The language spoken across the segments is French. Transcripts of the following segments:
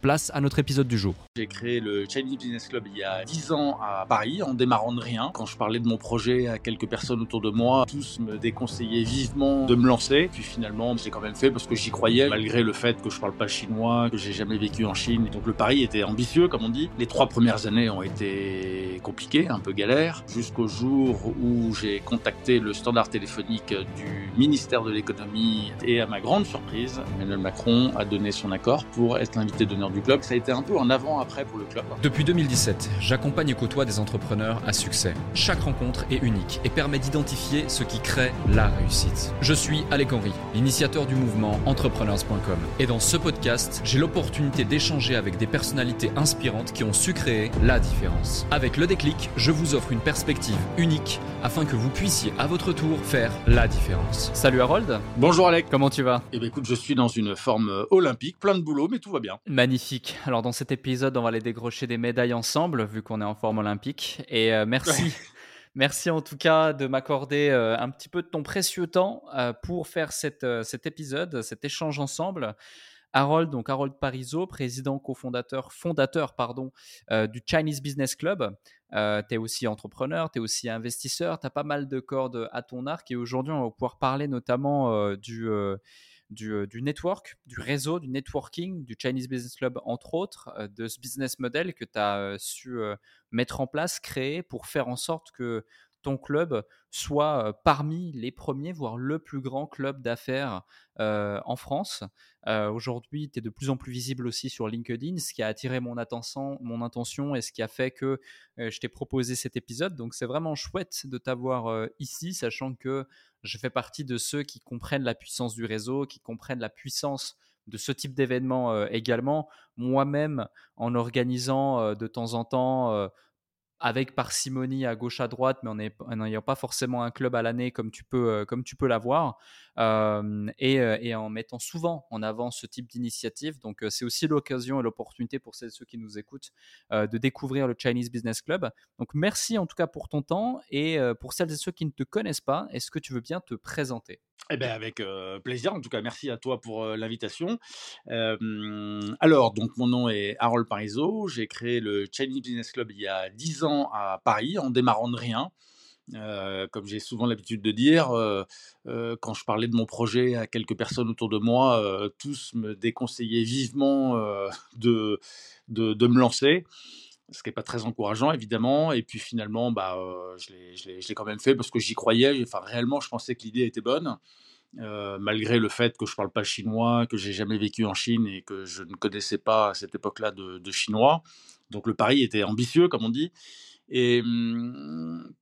place à notre épisode du jour. J'ai créé le Chinese Business Club il y a 10 ans à Paris en démarrant de rien. Quand je parlais de mon projet à quelques personnes autour de moi, tous me déconseillaient vivement de me lancer. Puis finalement, j'ai quand même fait parce que j'y croyais, malgré le fait que je parle pas chinois, que j'ai jamais vécu en Chine. Donc le pari était ambitieux, comme on dit. Les trois premières années ont été compliquées, un peu galères, jusqu'au jour où j'ai contacté le standard téléphonique du ministère de l'économie et à ma grande surprise, Emmanuel Macron a donné son accord pour être l'invité d'honneur du club. Ça a été un peu en avant-après pour le club. Depuis 2017, j'accompagne et côtoie des entrepreneurs à succès. Chaque rencontre est unique et permet d'identifier ce qui crée la réussite. Je suis Alec Henry, l'initiateur du mouvement entrepreneurs.com. Et dans ce podcast, j'ai l'opportunité d'échanger avec des personnalités inspirantes qui ont su créer la différence. Avec le déclic, je vous offre une perspective unique afin que vous puissiez à votre tour faire la différence. Salut Harold. Bonjour Alec. Comment tu vas? Eh bien écoute, je suis dans une forme euh, olympique, plein de boulot, mais tout va bien. Magnifique. Alors dans cet épisode, on va aller décrocher des médailles ensemble, vu qu'on est en forme olympique. Et euh, merci. Merci en tout cas de m'accorder euh, un petit peu de ton précieux temps euh, pour faire cette, cet épisode, cet échange ensemble. Harold, donc Harold Parizeau, président, cofondateur, fondateur pardon, euh, du Chinese Business Club. Euh, tu es aussi entrepreneur, tu es aussi investisseur, tu as pas mal de cordes à ton arc et aujourd'hui on va pouvoir parler notamment euh, du, du, euh, du network, du réseau, du networking, du Chinese Business Club entre autres, euh, de ce business model que tu as euh, su mettre en place, créer pour faire en sorte que ton club soit parmi les premiers, voire le plus grand club d'affaires en France. Aujourd'hui, tu es de plus en plus visible aussi sur LinkedIn, ce qui a attiré mon attention, mon intention et ce qui a fait que je t'ai proposé cet épisode. Donc c'est vraiment chouette de t'avoir ici, sachant que je fais partie de ceux qui comprennent la puissance du réseau, qui comprennent la puissance de ce type d'événement également. Moi-même, en organisant de temps en temps avec parcimonie à gauche à droite, mais en n'ayant pas forcément un club à l'année comme tu peux, euh, comme tu peux l'avoir, et, en mettant souvent en avant ce type d'initiative. Donc, c'est aussi l'occasion et l'opportunité pour celles et ceux qui nous écoutent de découvrir le Chinese Business Club. Donc, merci en tout cas pour ton temps et pour celles et ceux qui ne te connaissent pas, est-ce que tu veux bien te présenter? Eh bien, avec plaisir. En tout cas, merci à toi pour l'invitation. Alors, donc, mon nom est Harold Parizeau. J'ai créé le Chinese Business Club il y a 10 ans à Paris, en démarrant de rien. Euh, comme j'ai souvent l'habitude de dire, euh, euh, quand je parlais de mon projet à quelques personnes autour de moi, tous me déconseillaient vivement de, de, me lancer ce qui n'est pas très encourageant évidemment. Et puis finalement, bah, je l'ai- quand même fait parce que j'y croyais. Enfin, réellement, je pensais que l'idée était bonne, malgré le fait que je parle pas chinois, que j'ai jamais vécu en Chine et que je ne connaissais pas à cette époque-là de, de chinois. Donc le pari était ambitieux, comme on dit. Et hum,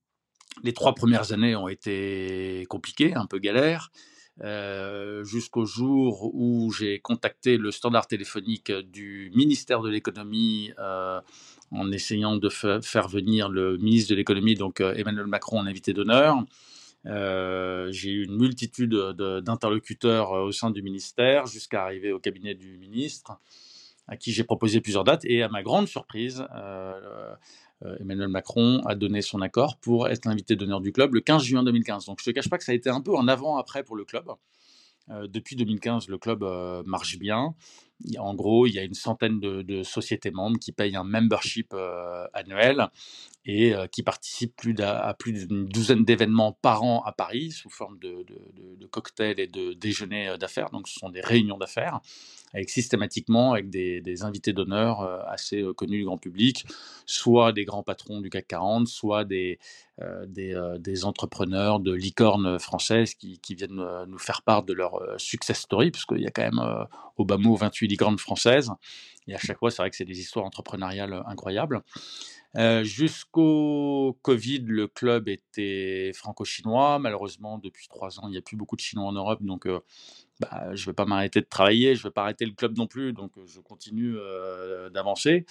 les trois premières années ont été compliquées, un peu galères, euh, jusqu'au jour où j'ai contacté le standard téléphonique du ministère de l'économie euh, en essayant de fa- faire venir le ministre de l'économie, donc euh, Emmanuel Macron, en invité d'honneur. J'ai eu une multitude de- d'interlocuteurs au sein du ministère jusqu'à arriver au cabinet du ministre, à qui j'ai proposé plusieurs dates. Et à ma grande surprise, Emmanuel Macron a donné son accord pour être l'invité d'honneur du club le 15 juin 2015. Donc je ne te cache pas que ça a été un peu en avant-après pour le club. depuis 2015, le club marche bien. En gros, il y a une centaine de, sociétés membres qui payent un membership annuel et qui participent à plus d'une douzaine d'événements par an à Paris sous forme de, cocktails et de déjeuners d'affaires. Donc, ce sont des réunions d'affaires avec systématiquement avec des, invités d'honneur euh, assez euh, connus du grand public, soit des grands patrons du CAC 40, soit des, euh, entrepreneurs de licornes françaises qui, viennent nous faire part de leur success story, puisqu'il y a quand même au bas mot 28 licornes françaises. Et à chaque fois, c'est vrai que c'est des histoires entrepreneuriales incroyables. Jusqu'au Covid, le club était franco-chinois. Malheureusement, depuis trois ans, il n'y a plus beaucoup de Chinois en Europe, donc bah, je ne vais pas m'arrêter de travailler, je ne vais pas arrêter le club non plus, donc je continue d'avancer.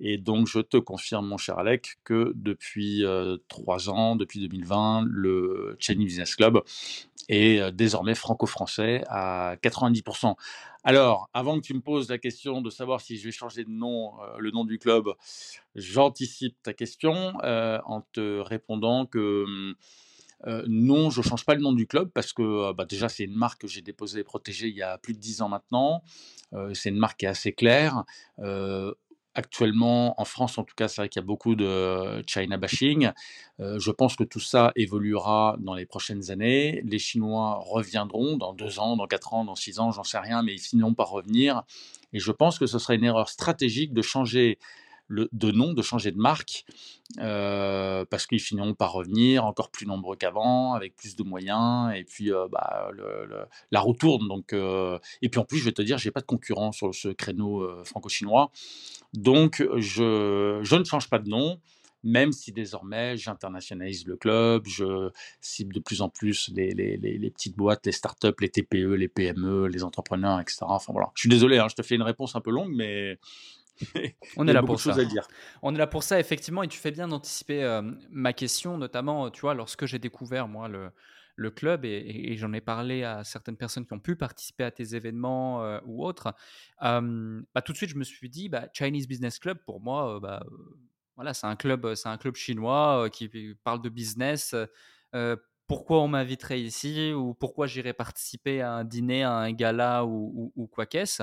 Et donc, je te confirme, mon cher Alec, que depuis trois ans, depuis 2020, le Chinese Business Club est désormais franco-français à 90%. Alors, avant que tu me poses la question de savoir si je vais changer de nom, le nom du club, j'anticipe ta question en te répondant que mmh, euh, non, je ne change pas le nom du club parce que euh, bah, déjà, c'est une marque que j'ai déposée et protégée il y a plus de 10 ans maintenant. Euh, c'est une marque qui est assez claire. actuellement, en France, en tout cas, c'est vrai qu'il y a beaucoup de China bashing. je pense que tout ça évoluera dans les prochaines années. Les Chinois reviendront dans deux ans, dans quatre ans, dans six ans, j'en sais rien, mais ils finiront par revenir. Et je pense que ce serait une erreur stratégique de changer de nom, de changer de marque, euh, parce qu'ils finiront par revenir encore plus nombreux qu'avant, avec plus de moyens, et puis euh, bah, la roue tourne. Donc, euh, et puis en plus, je vais te dire, j'ai pas de concurrent sur ce créneau franco-chinois, donc je, ne change pas de nom même si désormais j'internationalise le club, je cible de plus en plus les, petites boîtes, les startups, les TPE, les PME, les entrepreneurs, etc. Enfin voilà. Je suis désolé, hein, je te fais une réponse un peu longue, mais on est là pour ça. On est là pour ça, effectivement, et tu fais bien d'anticiper euh, ma question, notamment, tu vois, lorsque j'ai découvert, moi, le, le club, et, j'en ai parlé à certaines personnes qui ont pu participer à tes événements euh, ou autres, euh, bah, tout de suite, je me suis dit, bah, Chinese Business Club, pour moi, bah, voilà, c'est un club, c'est un club chinois qui parle de business. pourquoi on m'inviterait ici ou pourquoi j'irais participer à un dîner, à un gala ou, ou quoi qu'est-ce?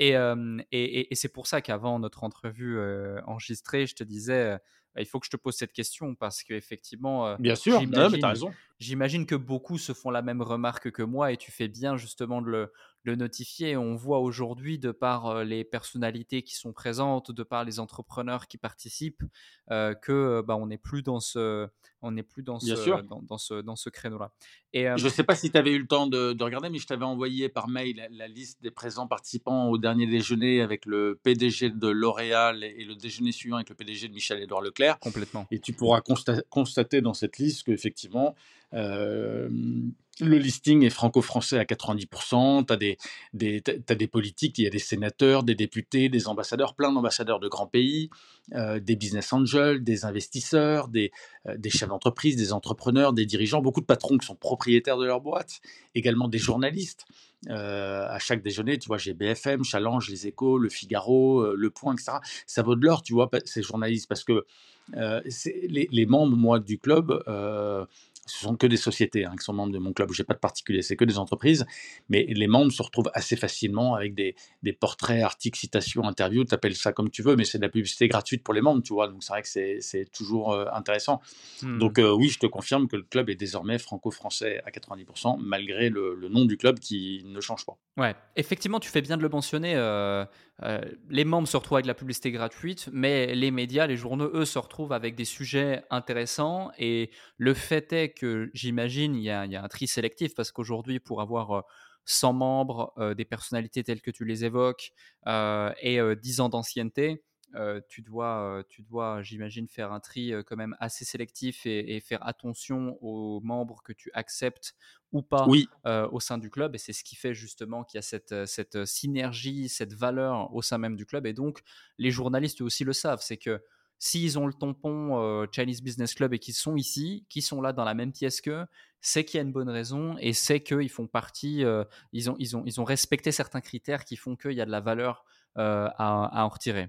Et, et, c'est pour ça qu'avant notre entrevue enregistrée, je te disais, il faut que je te pose cette question parce qu'effectivement, bien sûr, tu as raison. J'imagine que beaucoup se font la même remarque que moi et tu fais bien justement de le, le notifier. On voit aujourd'hui, de par les personnalités qui sont présentes, de par les entrepreneurs qui participent, que bah, on n'est plus dans ce, on n'est plus dans ce, dans, ce, dans ce créneau-là. Et je ne sais pas si tu avais eu le temps de, regarder, mais je t'avais envoyé par mail la, liste des présents participants au dernier déjeuner avec le PDG de L'Oréal et, le déjeuner suivant avec le PDG de Michel-Édouard Leclerc. Complètement. Et tu pourras constater dans cette liste qu'effectivement, euh, le listing est franco-français à 90%. Tu as des, politiques, il y a des sénateurs, des députés, des ambassadeurs, plein d'ambassadeurs de grands pays, euh, des business angels, des investisseurs, des, euh, des chefs d'entreprise, des entrepreneurs, des dirigeants, beaucoup de patrons qui sont propriétaires de leur boîte, également des journalistes. à chaque déjeuner, tu vois, j'ai BFM, Challenge, Les Échos, Le Figaro, Le Point, etc. Ça vaut de l'or, tu vois, ces journalistes, parce que les, membres, moi, du club, ce sont que des sociétés hein, qui sont membres de mon club. Je n'ai pas de particulier, c'est que des entreprises. Mais les membres se retrouvent assez facilement avec des, des portraits, articles, citations, interviews. Tu appelles ça comme tu veux, mais c'est de la publicité gratuite pour les membres, tu vois. Donc c'est vrai que c'est toujours euh, intéressant. Donc mmh. euh, oui, je te confirme que le club est désormais franco-français à 90%, malgré le, le, nom du club qui ne change pas. Ouais, effectivement, tu fais bien de le mentionner. Euh, euh, les membres se retrouvent avec la publicité gratuite, mais les médias, les journaux, eux, se retrouvent avec des sujets intéressants. Et le fait est que j'imagine, il, y, a un tri sélectif parce qu'aujourd'hui, pour avoir 100 euh, membres, euh, des personnalités telles que tu les évoques et 10 ans d'ancienneté, tu dois, tu dois j'imagine, faire un tri quand même assez sélectif et, faire attention aux membres que tu acceptes ou pas au sein du club. Et c'est ce qui fait justement qu'il y a cette, cette synergie, cette valeur au sein même du club. Et donc, les journalistes aussi le savent, c'est que s'ils ont le tampon Chinese Business Club et qu'ils sont ici, qu'ils sont là dans la même pièce qu'eux, c'est qu'il y a une bonne raison et c'est qu'ils font partie, ils, ont, ils, ont, ils ont respecté certains critères qui font qu'il y a de la valeur à, à en retirer.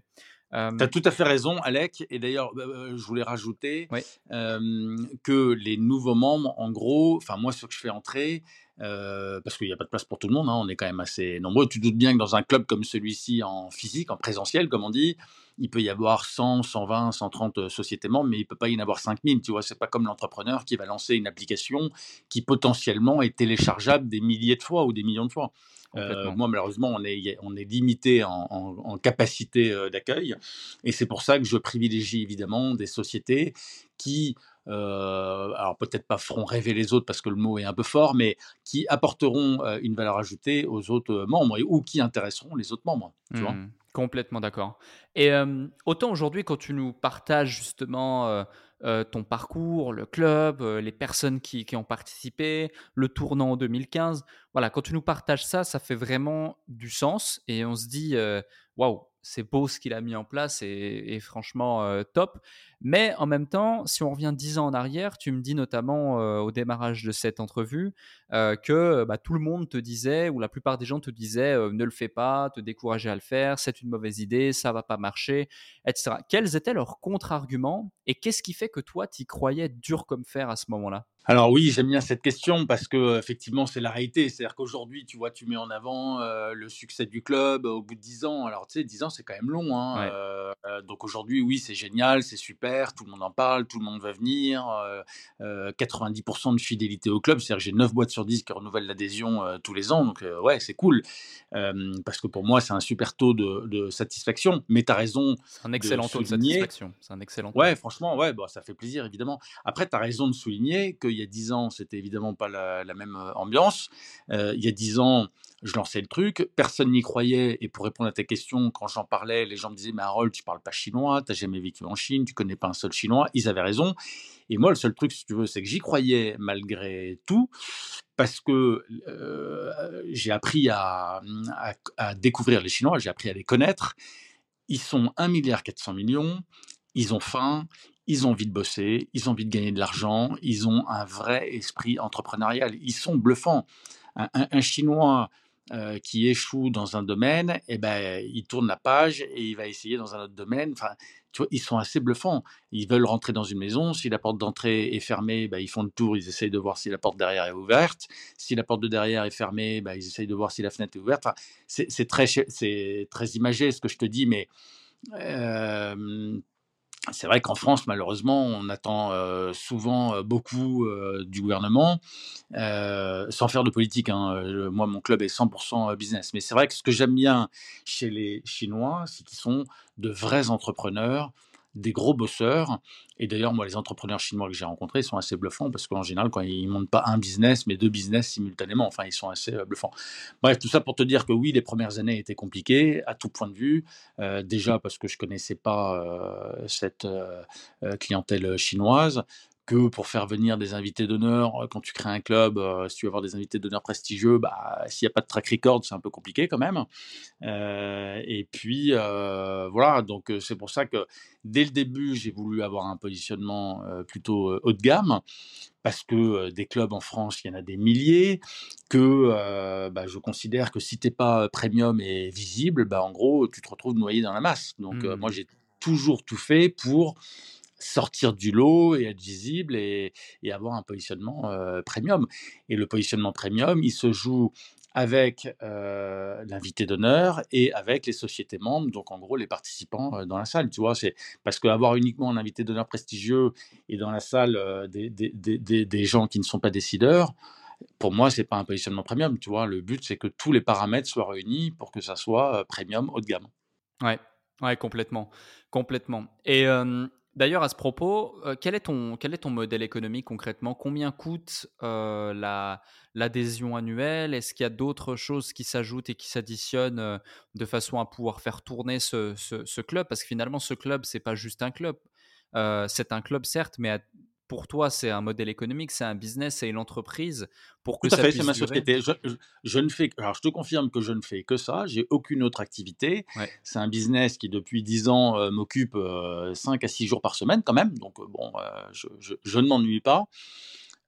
Euh, tu as tout à fait raison, Alec. Et d'ailleurs, bah, bah, je voulais rajouter que les nouveaux membres, en gros, enfin moi, ce que je fais entrer, parce qu'il n'y a pas de place pour tout le monde, hein, on est quand même assez nombreux. Tu doutes bien que dans un club comme celui-ci, en physique, en présentiel, comme on dit, il peut y avoir 100, 120, 130 sociétés membres, mais il ne peut pas y en avoir 5000. Tu vois, c'est pas comme l'entrepreneur qui va lancer une application qui potentiellement est téléchargeable des milliers de fois ou des millions de fois. Euh, moi, malheureusement, on est, on est limité en, capacité euh, d'accueil. Et c'est pour ça que je privilégie évidemment des sociétés qui, euh, alors peut-être pas feront rêver les autres parce que le mot est un peu fort, mais qui apporteront une valeur ajoutée aux autres membres ou qui intéresseront les autres membres. Tu vois mmh. Complètement d'accord. Et autant aujourd'hui, quand tu nous partages justement ton parcours, le club, les personnes qui, ont participé, le tournant en 2015, voilà, quand tu nous partages ça, ça fait vraiment du sens et on se dit, waouh, c'est beau ce qu'il a mis en place et, franchement euh, top. Mais en même temps, si on revient dix ans en arrière, tu me dis notamment euh, au démarrage de cette entrevue euh, que bah, tout le monde te disait, ou la plupart des gens te disaient, ne le fais pas, te décourager à le faire, c'est une mauvaise idée, ça va pas marcher, etc. Quels étaient leurs contre-arguments et qu'est-ce qui fait que toi, tu croyais dur comme fer à ce moment-là? Alors oui, j'aime bien cette question parce que effectivement c'est la réalité. C'est-à-dire qu'aujourd'hui, tu vois, tu mets en avant le succès du club au bout de 10 ans. Alors tu sais, 10 ans c'est quand même long. Hein, donc aujourd'hui, oui, c'est génial, c'est super, tout le monde en parle, tout le monde va venir. 90% de fidélité au club, c'est-à-dire que j'ai 9 boîtes sur 10 qui renouvellent l'adhésion tous les ans. Donc ouais, c'est cool. parce que pour moi, c'est un super taux de, satisfaction. Mais tu as raison. C'est un excellent taux de satisfaction. C'est un excellent Ouais, franchement, ouais, bah, ça fait plaisir évidemment. Après, tu as raison de souligner que il y a dix ans, c'était évidemment pas la, même euh, ambiance. Euh, il y a dix ans, je lançais le truc, personne n'y croyait. Et pour répondre à ta question, quand j'en parlais, les gens me disaient Mais Harold, tu parles pas chinois, tu n'as jamais vécu en Chine, tu connais pas un seul chinois. Ils avaient raison. Et moi, le seul truc, si tu veux, c'est que j'y croyais malgré tout, parce que euh, j'ai appris à, découvrir les Chinois, j'ai appris à les connaître. Ils sont 1,4 milliard ils ont faim, ils ont envie de bosser, ils ont envie de gagner de l'argent, ils ont un vrai esprit entrepreneurial. Ils sont bluffants. Un, Chinois euh, qui échoue dans un domaine, eh ben, il tourne la page et il va essayer dans un autre domaine. Enfin, ils sont assez bluffants. Ils veulent rentrer dans une maison. Si la porte d'entrée est fermée, ben, ils font le tour, ils essayent de voir si la porte derrière est ouverte. Si la porte de derrière est fermée, ben, ils essayent de voir si la fenêtre est ouverte. Enfin, c'est très, très imagé ce que je te dis, mais euh, c'est vrai qu'en France, malheureusement, on attend souvent beaucoup du gouvernement, sans faire de politique. Hein. Moi, mon club est 100% business. Mais c'est vrai que ce que j'aime bien chez les Chinois, c'est qu'ils sont de vrais entrepreneurs, des gros bosseurs. Et d'ailleurs, moi, les entrepreneurs chinois que j'ai rencontrés sont assez bluffants parce qu'en général, quand ils montent pas un business, mais deux business simultanément, enfin, ils sont assez euh, bluffants. Bref, tout ça pour te dire que oui, les premières années étaient compliquées à tout point de vue. Euh, déjà parce que je connaissais pas euh, cette clientèle chinoise que pour faire venir des invités d'honneur, quand tu crées un club, si tu veux avoir des invités d'honneur prestigieux, bah, s'il n'y a pas de track record, c'est un peu compliqué quand même. et puis, voilà, donc c'est pour ça que dès le début, j'ai voulu avoir un positionnement plutôt haut de gamme, parce que des clubs en France, il y en a des milliers, que bah, je considère que si tu n'es pas premium et visible, bah, en gros, tu te retrouves noyé dans la masse. Donc, moi, mmh. j'ai toujours tout fait pour sortir du lot et être visible et, avoir un positionnement premium. Et le positionnement premium, il se joue avec l'invité d'honneur et avec les sociétés membres, donc en gros les participants dans la salle. Tu vois, c'est parce qu'avoir uniquement un invité d'honneur prestigieux et dans la salle des, des, des, gens qui ne sont pas décideurs, pour moi, c'est pas un positionnement premium. Tu vois, le but c'est que tous les paramètres soient réunis pour que ça soit premium haut de gamme. Ouais, ouais, complètement, complètement. Et D'ailleurs, à ce propos, euh, quel, est ton, quel est ton modèle économique concrètement? Combien coûte euh, la, l'adhésion annuelle? Est-ce qu'il y a d'autres choses qui s'ajoutent et qui s'additionnent euh, de façon à pouvoir faire tourner ce, ce, club? Parce que finalement, ce club, c'est pas juste un club. c'est un club, certes, mais pour toi, c'est un modèle économique, c'est un business, c'est une entreprise. Pour que Tout à fait, c'est ma société. Je, ne fais, alors je te confirme que je ne fais que ça. J'ai aucune autre activité. C'est un business qui depuis 10 ans euh, m'occupe 5 euh, à 6 jours par semaine quand même. Donc euh, bon, je, ne m'ennuie pas.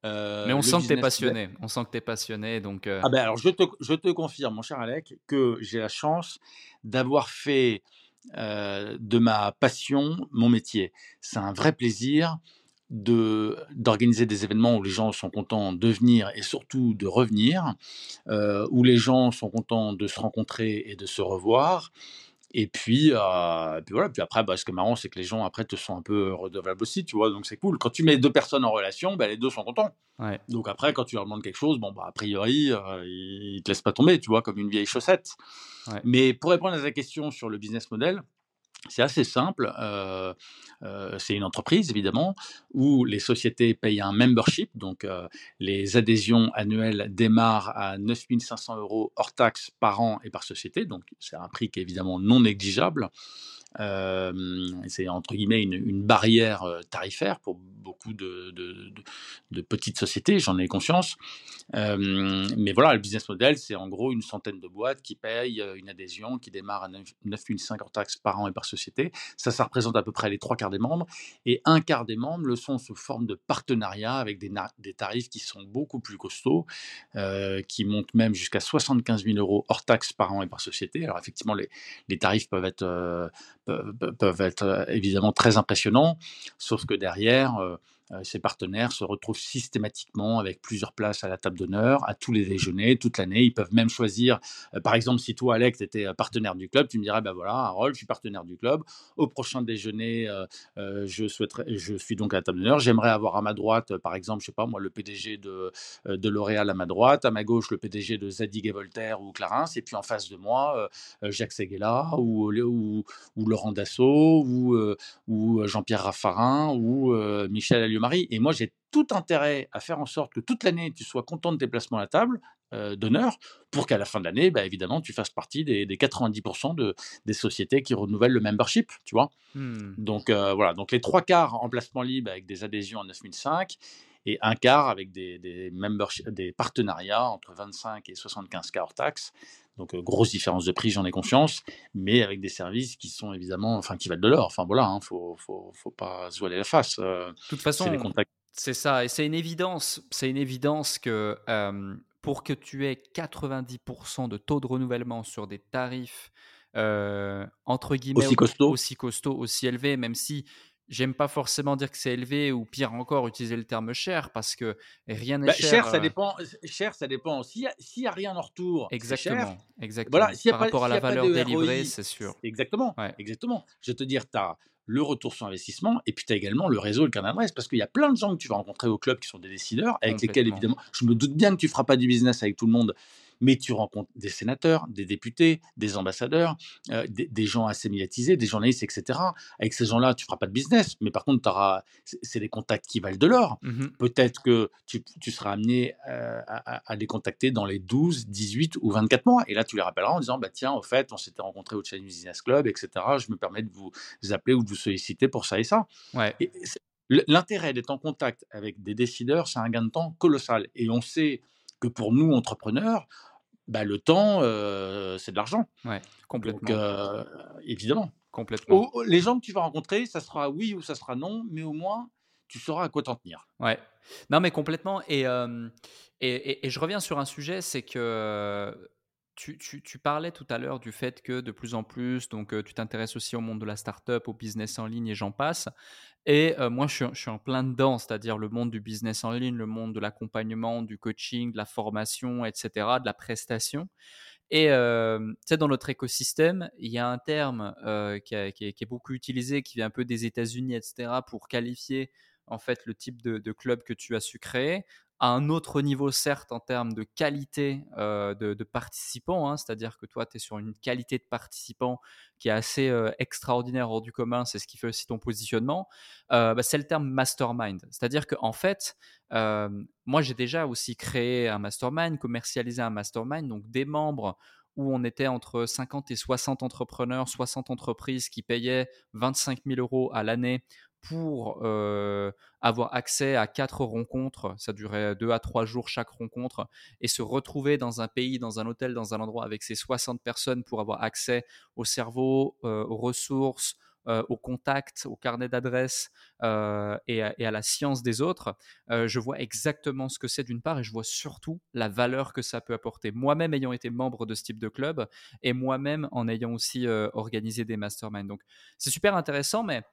Mais on sent que tu es passionné. On sent que tu es passionné. Donc, Ah ben alors je te, je te confirme, mon cher Alec, que j'ai la chance d'avoir fait de ma passion mon métier. C'est un vrai plaisir d'organiser des événements où les gens sont contents de venir et surtout de revenir, euh, où les gens sont contents de se rencontrer et de se revoir. Et puis, euh, puis voilà, puis après, bah, ce qui est marrant, c'est que les gens après te sont un peu redevables aussi, tu vois, donc c'est cool. Quand tu mets deux personnes en relation, bah, les deux sont contents. Donc après, quand tu leur demandes quelque chose, bon, bah, a priori, euh, ils te laissent pas tomber, tu vois, comme une vieille chaussette. Mais pour répondre à ta question sur le business model, c'est assez simple. C'est une entreprise, évidemment, où les sociétés payent un membership. Donc, les adhésions annuelles démarrent à 9 500 euros hors taxes par an et par société. Donc, c'est un prix qui est évidemment non négligeable. C'est entre guillemets une, barrière tarifaire pour beaucoup de, petites sociétés, j'en ai conscience. mais voilà, le business model, c'est en gros une centaine de boîtes qui payent une adhésion qui démarre à 9 500 hors taxes par an et par société. Ça, ça représente à peu près les trois quarts des membres. Et un quart des membres le sont sous forme de partenariat avec des, tarifs qui sont beaucoup plus costauds, qui montent même jusqu'à 75 000 euros hors taxes par an et par société. Alors effectivement, les tarifs peuvent être peuvent, être euh, évidemment très impressionnants, sauf que derrière, euh, ses euh, partenaires se retrouvent systématiquement avec plusieurs places à la table d'honneur, à tous les déjeuners, toute l'année. Ils peuvent même choisir, euh, par exemple, si toi, Alex, étais euh, partenaire du club, tu me dirais, ben voilà, Harold, je suis partenaire du club. Au prochain déjeuner, je, souhaiterais, je suis donc à la table d'honneur. J'aimerais avoir à ma droite, par exemple, je sais pas, moi, le PDG de, de L'Oréal à ma droite, à ma gauche, le PDG de Zadig et Voltaire ou Clarins, et puis en face de moi, Jacques Seguela ou, ou, Laurent Dassault ou, ou Jean-Pierre Raffarin ou Michel Alliomarie Marie. Et moi, j'ai tout intérêt à faire en sorte que toute l'année, tu sois content de tes placements à la table euh, d'honneur, pour qu'à la fin de l'année, bah, évidemment, tu fasses partie des, 90% de, des sociétés qui renouvellent le membership, tu vois. Mmh. Donc euh, voilà, donc les trois quarts en placement libre avec des adhésions à 9005 et un quart avec des, des, des partenariats entre 25 et 75 cas hors taxes. Donc, grosse différence de prix, j'en ai conscience, mais avec des services qui sont évidemment, enfin, qui valent de l'or. Enfin, voilà, il hein, ne faut, faut, faut, pas se voiler la face. de toute façon, c'est ça, et c'est une évidence. C'est une évidence que pour que tu aies 90% de taux de renouvellement sur des tarifs entre guillemets aussi costauds, aussi, costaud, aussi élevés, même si J'aime pas forcément dire que c'est élevé ou pire encore utiliser le terme cher parce que rien n'est bah, cher. Cher, ça dépend. Cher, ça dépend. S'il n'y a, rien en retour, exactement, cher. exactement. Voilà, Par rapport à la valeur délivrée, c'est sûr. Exactement, exactement. Je vais te dire, tu as le retour sur investissement et puis tu as également le réseau, le carnet d'adresse parce qu'il y a plein de gens que tu vas rencontrer au club qui sont des décideurs avec lesquels évidemment, je me doute bien que tu feras pas du business avec tout le monde, mais tu rencontres des sénateurs, des députés, des ambassadeurs, euh, des, gens assez médiatisés, des journalistes, etc. Avec ces gens-là, tu feras pas de business, mais par contre, c'est des contacts qui valent de l'or. Mmh Peut-être que tu, seras amené euh, à, les contacter dans les 12, 18 ou 24 mois. Et là, tu les rappelleras en disant, bah, tiens, au fait, on s'était rencontré au Chinese Business Club, etc. Je me permets de vous appeler ou de vous solliciter pour ça et ça. Ouais. L'intérêt d'être en contact avec des décideurs, c'est un gain de temps colossal. Et on sait que pour nous, entrepreneurs, bah, le temps, c'est de l'argent. Ouais, complètement. évidemment. Complètement. les gens que tu vas rencontrer, ça sera oui ou ça sera non, mais au moins, tu sauras à quoi t'en tenir. Ouais. Non, mais complètement. Et, et, et, je reviens sur un sujet, c'est que tu, parlais tout à l'heure du fait que de plus en plus, donc tu t'intéresses aussi au monde de la startup, au business en ligne et j'en passe. Et moi, je suis, en plein dedans, c'est-à-dire le monde du business en ligne, le monde de l'accompagnement, du coaching, de la formation, etc., de la prestation. Et sais, dans notre écosystème, il y a un terme qui, est, beaucoup utilisé, qui vient un peu des États-Unis, etc., pour qualifier en fait le type de, club que tu as su créer à un autre niveau, certes, en termes de qualité euh, de, participants, hein, c'est-à-dire que toi, tu es sur une qualité de participant qui est assez euh, extraordinaire, hors du commun, c'est ce qui fait aussi ton positionnement, euh, bah, c'est le terme mastermind. C'est-à-dire qu'en en fait, moi, j'ai déjà aussi créé un mastermind, commercialisé un mastermind, donc des membres où on était entre 50 et 60 entrepreneurs, 60 entreprises qui payaient 25 000 euros à l'année pour avoir accès à quatre rencontres, ça durait deux à trois jours chaque rencontre, et se retrouver dans un pays, dans un hôtel, dans un endroit avec ces 60 personnes pour avoir accès au cerveau, aux ressources, au contact, au carnet d'adresses et, et, à la science des autres, je vois exactement ce que c'est d'une part et je vois surtout la valeur que ça peut apporter. Moi-même ayant été membre de ce type de club et moi-même en ayant aussi organisé des masterminds. Donc c'est super intéressant, mais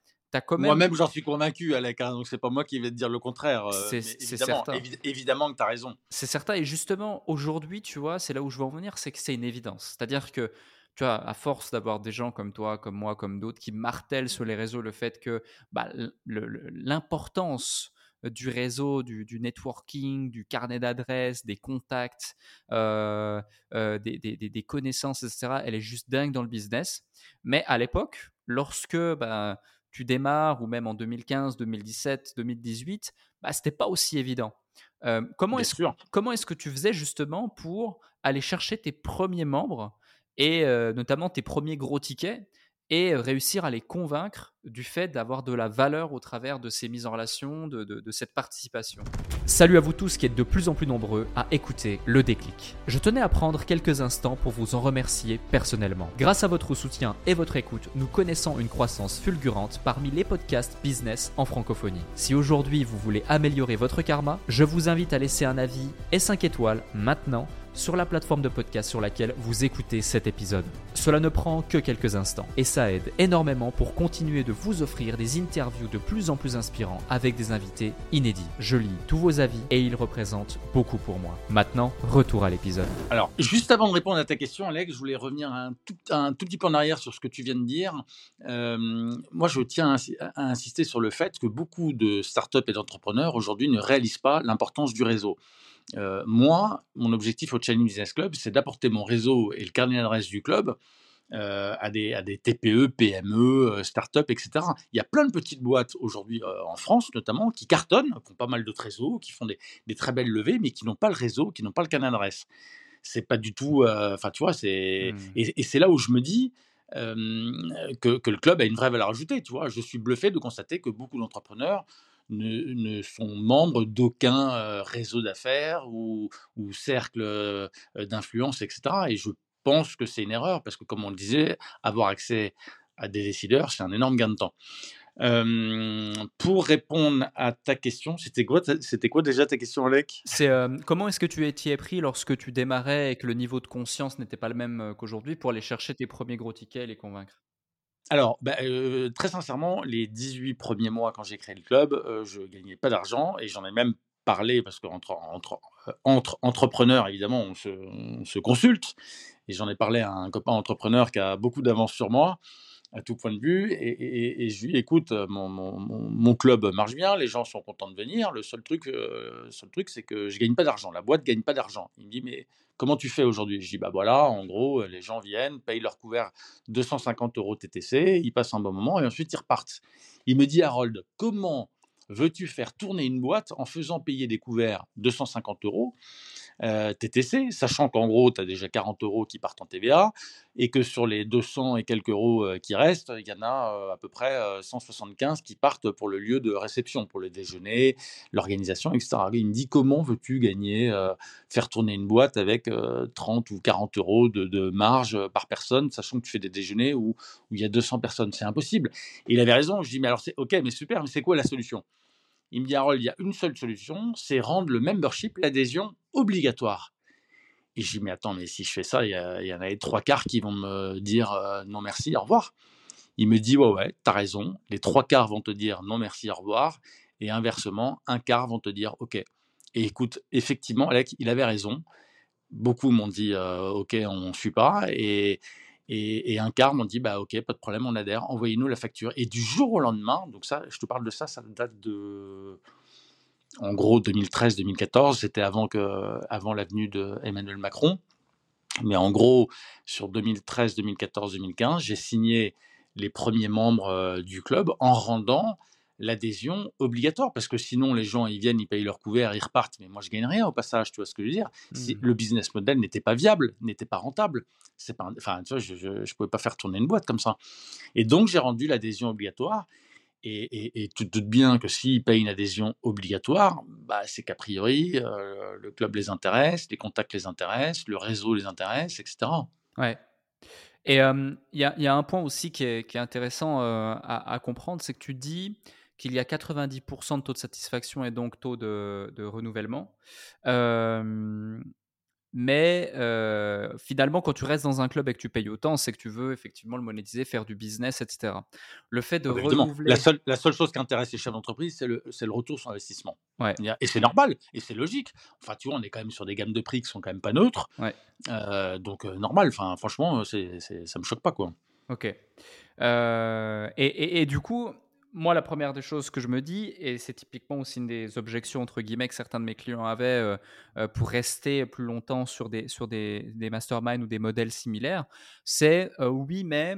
Moi-même, j'en suis convaincu, Alec, hein, donc c'est pas moi qui vais te dire le contraire. Euh, c'est certain. évidemment que tu as raison. C'est certain, et justement, aujourd'hui, tu vois, c'est là où je veux en venir, c'est que c'est une évidence. C'est-à-dire que, tu vois, à force d'avoir des gens comme toi, comme moi, comme d'autres, qui martèlent sur les réseaux le fait que bah, l'importance du réseau, du, networking, du carnet d'adresses, des contacts, euh, euh, des, des, connaissances, etc., elle est juste dingue dans le business. Mais à l'époque, lorsque bah, tu démarres, ou même en 2015, 2017, 2018, bah, ce n'était pas aussi évident. Euh, comment est-ce est que tu faisais justement pour aller chercher tes premiers membres et euh, notamment tes premiers gros tickets et réussir à les convaincre du fait d'avoir de la valeur au travers de ces mises en relation, de, cette participation. Salut à vous tous qui êtes de plus en plus nombreux à écouter le déclic. Je tenais à prendre quelques instants pour vous en remercier personnellement. Grâce à votre soutien et votre écoute, nous connaissons une croissance fulgurante parmi les podcasts business en francophonie. Si aujourd'hui vous voulez améliorer votre karma, je vous invite à laisser un avis et 5 étoiles maintenant sur la plateforme de podcast sur laquelle vous écoutez cet épisode. Cela ne prend que quelques instants et ça aide énormément pour continuer de vous offrir des interviews de plus en plus inspirants avec des invités inédits. Je lis tous vos avis et ils représentent beaucoup pour moi. Maintenant, retour à l'épisode. Alors, juste avant de répondre à ta question, Alex, je voulais revenir un tout, petit peu en arrière sur ce que tu viens de dire. Euh, moi, je tiens à, insister sur le fait que beaucoup de startups et d'entrepreneurs aujourd'hui ne réalisent pas l'importance du réseau. Euh, moi, mon objectif au Challenge Business Club, c'est d'apporter mon réseau et le carnet d'adresse du club euh, à, des, à, des, TPE, PME, euh, start-up, etc. Il y a plein de petites boîtes aujourd'hui en France notamment qui cartonnent, qui ont pas mal de réseaux, qui font des, des très belles levées, mais qui n'ont pas le réseau, qui n'ont pas le carnet d'adresse. C'est pas du tout. Enfin, tu vois, c'est. Mmh. Et, c'est là où je me dis. que, que, le club a une vraie valeur ajoutée. Tu vois, je suis bluffé de constater que beaucoup d'entrepreneurs ne, sont membres d'aucun réseau d'affaires ou, cercle d'influence, etc. Et je pense que c'est une erreur parce que, comme on le disait, avoir accès à des décideurs, c'est un énorme gain de temps. pour répondre à ta question, c'était quoi, c'était quoi déjà ta question, Alec? C'est comment est-ce que tu étais pris lorsque tu démarrais et que le niveau de conscience n'était pas le même qu'aujourd'hui pour aller chercher tes premiers gros tickets et les convaincre? Alors, bah, très sincèrement, les 18 premiers mois quand j'ai créé le club, je je gagnais pas d'argent et j'en ai même parlé parce qu'entre entre, entre entrepreneurs, évidemment, on se, consulte. Et j'en ai parlé à un copain entrepreneur qui a beaucoup d'avance sur moi à tout point de vue. Et, je lui écoute, mon, club marche bien, les gens sont contents de venir. Le seul truc, seul truc c'est que je gagne pas d'argent. La boîte gagne pas d'argent. Il me dit, mais comment tu fais aujourd'hui? Je dis, bah voilà, en gros, les gens viennent, payent leur couvert 250 euros TTC, ils passent un bon moment et ensuite ils repartent. Il me dit, Harold, comment veux-tu faire tourner une boîte en faisant payer des couverts 250 euros euh, TTC, sachant qu'en gros, tu as déjà 40 euros qui partent en TVA et que sur les 200 et quelques euros euh, qui restent, il y en a euh, à peu près 175 qui partent pour le lieu de réception, pour le déjeuner, l'organisation, etc. Il me dit comment veux-tu gagner, faire tourner une boîte avec 30 ou 40 euros de, marge par personne, sachant que tu fais des déjeuners où, où il y a 200 personnes? C'est impossible. Il avait raison. Je dis, mais alors c'est ok, mais super, mais c'est quoi la solution? Il me dit, Harold, il y a une seule solution, c'est rendre le membership, l'adhésion, obligatoire. Et je dis, mais attends, mais si je fais ça, il y, en a les trois quarts qui vont me dire euh, non merci, au revoir. Il me dit, ouais, ouais, t'as raison. Les trois quarts vont te dire non merci, au revoir. Et inversement, un quart vont te dire ok. Et écoute, effectivement, Alec, il avait raison. Beaucoup m'ont dit euh, ok, on ne suit pas. Et, et, un quart m'ont dit, bah ok, pas de problème, on adhère, envoyez-nous la facture. Et du jour au lendemain, donc ça, je te parle de ça, ça date de, en gros, 2013-2014, c'était avant, que, avant l'avenue de Emmanuel Macron. Mais en gros, sur 2013, 2014, 2015, j'ai signé les premiers membres euh, du club en rendant l'adhésion obligatoire parce que sinon les gens ils viennent, ils payent leur couvert, ils repartent, mais moi je gagne rien au passage, tu vois ce que je veux dire? Si mmh. Le business model n'était pas viable, n'était pas rentable. C'est pas, enfin, tu vois, je, ne pouvais pas faire tourner une boîte comme ça. Et donc j'ai rendu l'adhésion obligatoire. Et, tu te doutes bien que s'ils payent une adhésion obligatoire, bah, c'est qu'a priori euh, le club les intéresse, les contacts les intéressent, le réseau les intéresse, etc. Ouais. Et il y, a un point aussi qui est, intéressant euh, à, à, comprendre, c'est que tu dis qu'il y a 90% de taux de satisfaction et donc taux de, renouvellement. Mais euh, finalement, quand tu restes dans un club et que tu payes autant, c'est que tu veux effectivement le monétiser, faire du business, etc. Le fait de Ah bah, renouveler. La seule, la seule chose qui intéresse les chefs d'entreprise, c'est le, retour sur investissement. Ouais, Et c'est normal, et c'est logique. Enfin, tu vois, on est quand même sur des gammes de prix qui sont quand même pas neutres. ouais, Euh, donc, normal. Enfin, franchement, c'est, c'est, ça me choque pas, quoi. ok. Euh, et, et- et du coup, moi, la première des choses que je me dis, et c'est typiquement aussi une des objections entre guillemets que certains de mes clients avaient euh, euh, pour rester plus longtemps sur des sur des, des masterminds ou des modèles similaires, c'est euh, oui, mais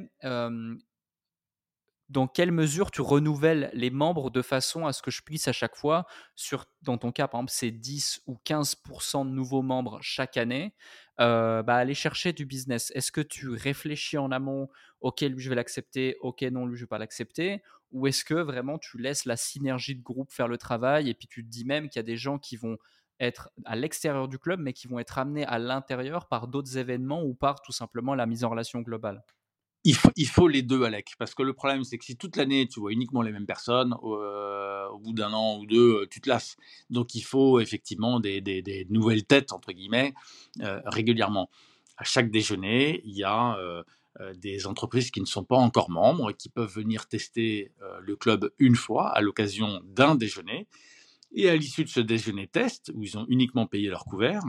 dans quelle mesure tu renouvelles les membres de façon à ce que je puisse à chaque fois, sur, dans ton cas, par exemple, c'est 10 ou 15% de nouveaux membres chaque année, euh, bah, aller chercher du business. Est-ce que tu réfléchis en amont, ok, lui je vais l'accepter, ok, non, lui je vais pas l'accepter, ou est-ce que vraiment tu laisses la synergie de groupe faire le travail et puis tu te dis même qu'il y a des gens qui vont être à l'extérieur du club, mais qui vont être amenés à l'intérieur par d'autres événements ou par tout simplement la mise en relation globale? Il faut, les deux, Alec. Parce que le problème, c'est que si toute l'année, tu vois uniquement les mêmes personnes, euh, au bout d'un an ou deux, euh, tu te lasses. Donc, il faut effectivement des, nouvelles têtes, entre guillemets, euh, régulièrement. À chaque déjeuner, il y a euh, euh, des entreprises qui ne sont pas encore membres et qui peuvent venir tester euh, le club une fois à l'occasion d'un déjeuner. Et à l'issue de ce déjeuner test, où ils ont uniquement payé leur couvert,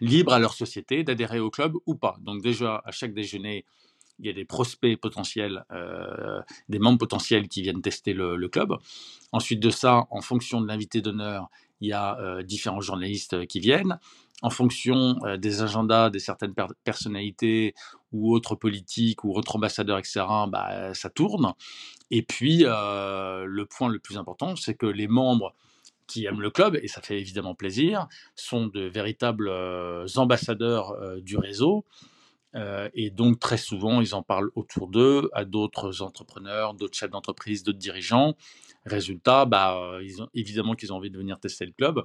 libre à leur société d'adhérer au club ou pas. Donc déjà, à chaque déjeuner, il y a des prospects potentiels, euh, des membres potentiels qui viennent tester le, club. Ensuite de ça, en fonction de l'invité d'honneur, il y a euh, différents journalistes euh, qui viennent. En fonction des agendas de certaines per- personnalités ou autres politiques ou autres ambassadeurs, etc., bah, ça tourne. Et puis, le point le plus important, c'est que les membres qui aiment le club, et ça fait évidemment plaisir, sont de véritables ambassadeurs du réseau. Euh, et donc, très souvent, ils en parlent autour d'eux, à d'autres entrepreneurs, d'autres chefs d'entreprise, d'autres dirigeants. Résultat, bah, euh, évidemment qu'ils ont envie de venir tester le club.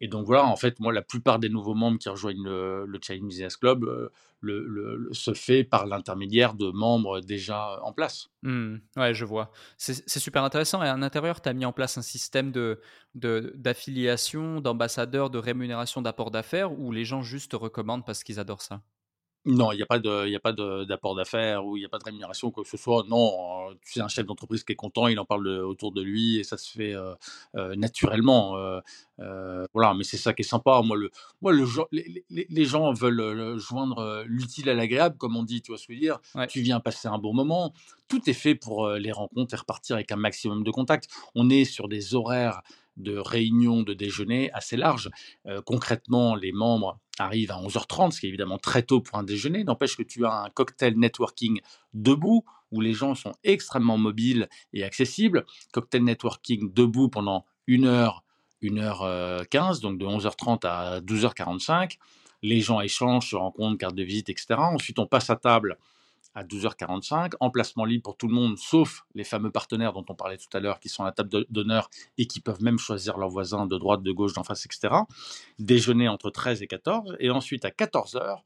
Et donc voilà, en fait, moi, la plupart des nouveaux membres qui rejoignent le, le Chinese Business Club euh, le, se fait par l'intermédiaire de membres déjà en place. Hmm, ouais, je vois. C'est super intéressant. Et à l'intérieur, tu as mis en place un système de, de- d'affiliation, d'ambassadeurs, de rémunération, d'apport d'affaires, où les gens juste te recommandent parce qu'ils adorent ça? Non, il n'y a pas de, il y a pas de- d'apport d'affaires ou il n'y a pas de rémunération, quoi que ce soit. Non, euh, tu sais, un chef d'entreprise qui est content, il en parle de- autour de lui et ça se fait euh, euh, naturellement. euh, euh, voilà, mais c'est ça qui est sympa. Moi, le, moi, le, gen- les, les- les gens veulent euh, joindre euh, l'utile à l'agréable, comme on dit, tu vois ce que je veux dire. Ouais. Tu viens passer un bon moment. Tout est fait pour euh, les rencontres et repartir avec un maximum de contacts. On est sur des horaires de réunions, de déjeuner assez larges. Euh, concrètement, les membres arrivent à 11h30, ce qui est évidemment très tôt pour un déjeuner. N'empêche que tu as un cocktail networking debout, où les gens sont extrêmement mobiles et accessibles. Cocktail networking debout pendant une heure, 1h15, donc de 11h30 à 12h45. Les gens échangent, se rencontrent, carte de visite, etc. Ensuite, on passe à table à 12h45, emplacement libre pour tout le monde, sauf les fameux partenaires dont on parlait tout à l'heure, qui sont à la table d'honneur et qui peuvent même choisir leurs voisins de droite, de gauche, d'en face, etc. Déjeuner entre 13 et 14, et ensuite à 14h,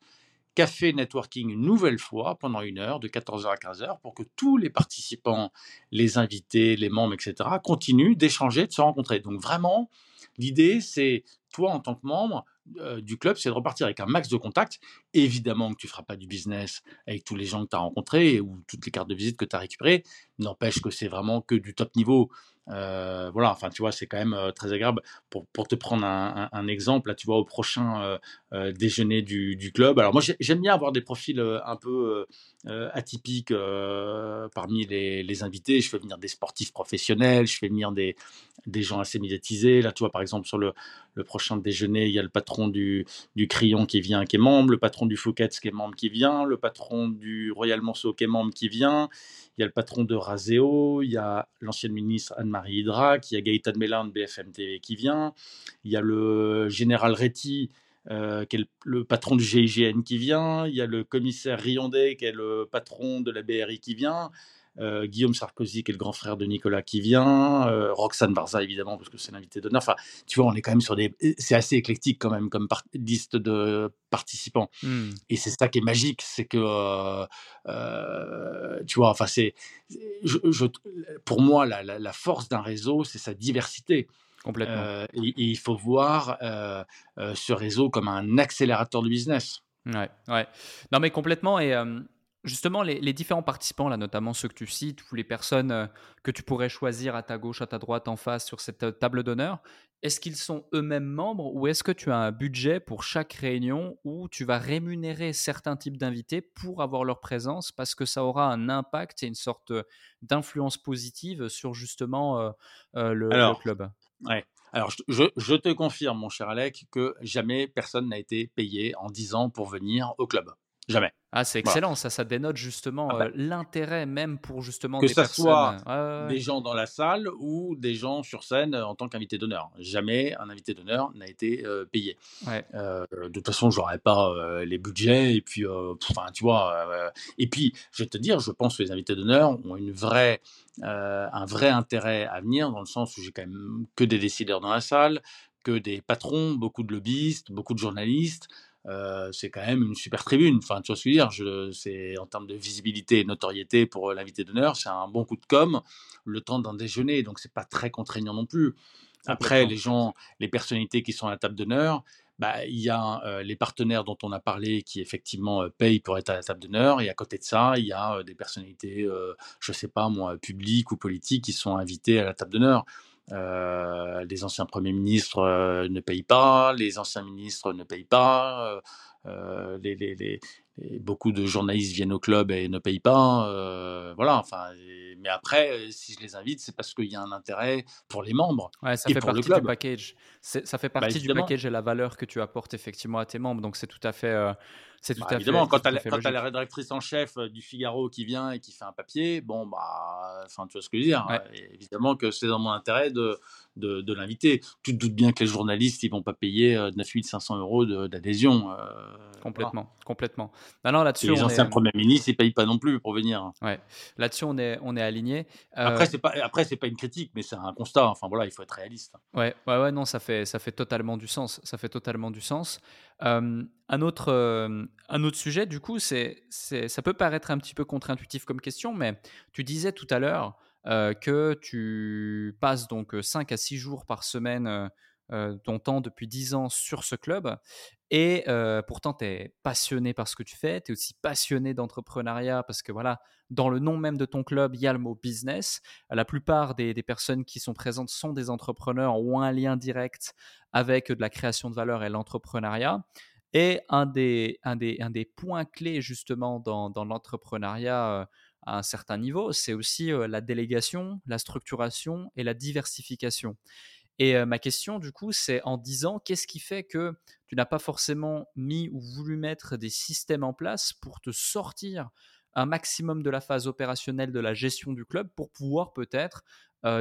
café networking une nouvelle fois pendant une heure, de 14h à 15h, pour que tous les participants, les invités, les membres, etc., continuent d'échanger, de se rencontrer. Donc vraiment, l'idée, c'est toi en tant que membre du club, c'est de repartir avec un max de contacts. Évidemment que tu ne feras pas du business avec tous les gens que tu as rencontrés ou toutes les cartes de visite que tu as récupérées. N'empêche que c'est vraiment que du top niveau. Euh, voilà, enfin, tu vois, c'est quand même euh, très agréable. Pour, pour te prendre un, exemple, là, tu vois, au prochain euh, déjeuner du, club. Alors, moi, j'ai- j'aime bien avoir des profils un peu atypiques parmi les, invités. Je fais venir des sportifs professionnels, je fais venir des, des gens assez médiatisés. Là, tu vois, par exemple, sur le, le prochain déjeuner, il y a le patron du, du Crayon qui vient, qui est membre, le patron du Fouquet's qui est membre, qui vient, le patron du Royal Monceau qui est membre, qui vient. Il y a le patron de Raseo, il y a l'ancienne ministre Anne-Marie Hydrac, il y a Gaëtan Mélin de BFM TV qui vient, il y a le général Réti, euh, qui est le, le patron du GIGN qui vient, il y a le commissaire Riondé, qui est le patron de la BRI qui vient, euh, Guillaume Sarkozy, qui est le grand frère de Nicolas qui vient, euh, Roxane Barza, évidemment, parce que c'est l'invité d'honneur. Enfin, tu vois, on est quand même sur des. C'est assez éclectique quand même comme par- liste de participants. Hmm. Et c'est ça qui est magique, c'est que, euh, tu vois, enfin, c'est, je, je- pour moi, la, la- la force d'un réseau, c'est sa diversité. Complètement. et il faut voir, ce réseau comme un accélérateur de business. Ouais, ouais. Non, mais complètement et Justement, les, différents participants, là, notamment ceux que tu cites, ou les personnes euh, que tu pourrais choisir à ta gauche, à ta droite, en face sur cette euh, table d'honneur, est-ce qu'ils sont eux-mêmes membres ou est-ce que tu as un budget pour chaque réunion où tu vas rémunérer certains types d'invités pour avoir leur présence? Parce que ça aura un impact et une sorte euh, d'influence positive sur justement le, club? Ouais. Alors, je, je, te confirme, mon cher Alec, que jamais personne n'a été payé en 10 ans pour venir au club. Jamais. Ah, c'est excellent, ça, ça dénote justement ah bah euh, l'intérêt même pour justement que des ça soit des gens dans la salle ou des gens sur scène euh, en tant qu'invité d'honneur. Jamais un invité d'honneur n'a été euh, payé. de toute façon, j'aurais pas les budgets et puis, enfin, tu vois. et puis, je vais te dire, je pense que les invités d'honneur ont une vraie, un vrai intérêt à venir dans le sens où j'ai quand même que des décideurs dans la salle, que des patrons, beaucoup de lobbyistes, beaucoup de journalistes c'est quand même une super tribune. Enfin, tu vois ce que je veux dire je, c'est, En termes de visibilité et notoriété pour l'invité d'honneur, c'est un bon coup de com le temps d'un déjeuner, donc c'est pas très contraignant non plus. Après, les gens, les personnalités qui sont à la table d'honneur, bah, il y a les partenaires dont on a parlé qui effectivement payent pour être à la table d'honneur, et à côté de ça, il y a des personnalités, je sais pas moi, publiques ou politiques qui sont invitées à la table d'honneur. Euh, les anciens premiers ministres euh, ne payent pas, les anciens ministres ne payent pas, euh, les, beaucoup de journalistes viennent au club et ne payent pas. voilà, enfin, mais après, si je les invite, c'est parce qu'il y a un intérêt pour les membres. Ouais, ça fait partie du package. Ça fait bah, partie du package et la valeur que tu apportes effectivement à tes membres. Donc c'est tout à fait c'est tout bah, à évidemment, quand tu as, la rédactrice en chef euh, du Figaro qui vient et qui fait un papier, bon, bah, enfin, tu vois ce que je veux dire. Hein, évidemment que c'est dans mon intérêt de, de, de l'inviter. Tu te doutes bien que les journalistes, ils vont pas payer 9500 euh, euros d'adhésion. Euh, complètement, complètement. Non, là-dessus, les anciens premiers ministres, ils payent pas non plus pour venir. Ouais. Là-dessus, on est, on est aligné. Après, c'est pas, après, c'est pas une critique, mais c'est un constat. Enfin voilà, il faut être réaliste. Ouais, ouais, ouais, non, ça fait, ça fait totalement du sens. Ça fait totalement du sens un, autre, un autre sujet, du coup, c'est, ça peut paraître un petit peu contre-intuitif comme question, mais tu disais tout à l'heure que tu passes donc 5 à 6 jours par semaine ton temps depuis 10 ans sur ce club. Et pourtant, tu es passionné par ce que tu fais, tu es aussi passionné d'entrepreneuriat parce que voilà, dans le nom même de ton club, il y a le mot business. La plupart des, personnes qui sont présentes sont des entrepreneurs ou ont un lien direct avec de la création de valeur et l'entrepreneuriat. Et un des, points clés justement dans, dans l'entrepreneuriat à un certain niveau, c'est aussi la délégation, la structuration et la diversification. Et ma question, du coup, c'est en disant, qu'est-ce qui fait que tu n'as pas forcément mis ou voulu mettre des systèmes en place pour te sortir un maximum de la phase opérationnelle de la gestion du club pour pouvoir peut-être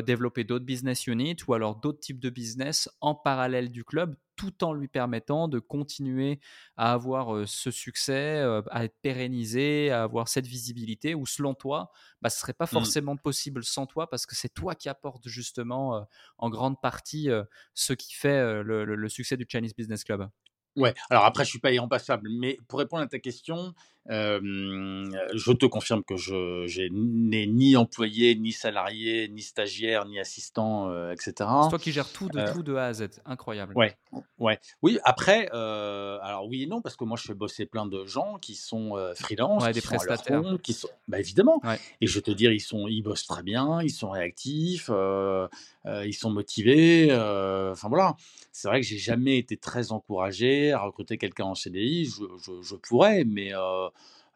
développer d'autres business units ou alors d'autres types de business en parallèle du club tout en lui permettant de continuer à avoir ce succès, à être pérennisé, à avoir cette visibilité, ou selon toi, bah, ce ne serait pas mmh. forcément possible sans toi, parce que c'est toi qui apportes justement en grande partie ce qui fait le, succès du Chinese Business Club? Ouais, alors après, je suis pas irremplaçable, mais pour répondre à ta question, je te confirme que je n'ai ni employé, ni salarié, ni stagiaire, ni assistant, etc. C'est toi qui gères tout de tout de A à Z, incroyable. Ouais, ouais. Oui, après, alors oui et non, parce que moi, je fais bosser plein de gens qui sont freelance, qui des sont prestataires. qui sont, bah, évidemment. Et je te dire, ils sont, ils bossent très bien, ils sont réactifs, ils sont motivés. Enfin voilà, c'est vrai que j'ai jamais été très encouragé à recruter quelqu'un en CDI. Je, je pourrais, mais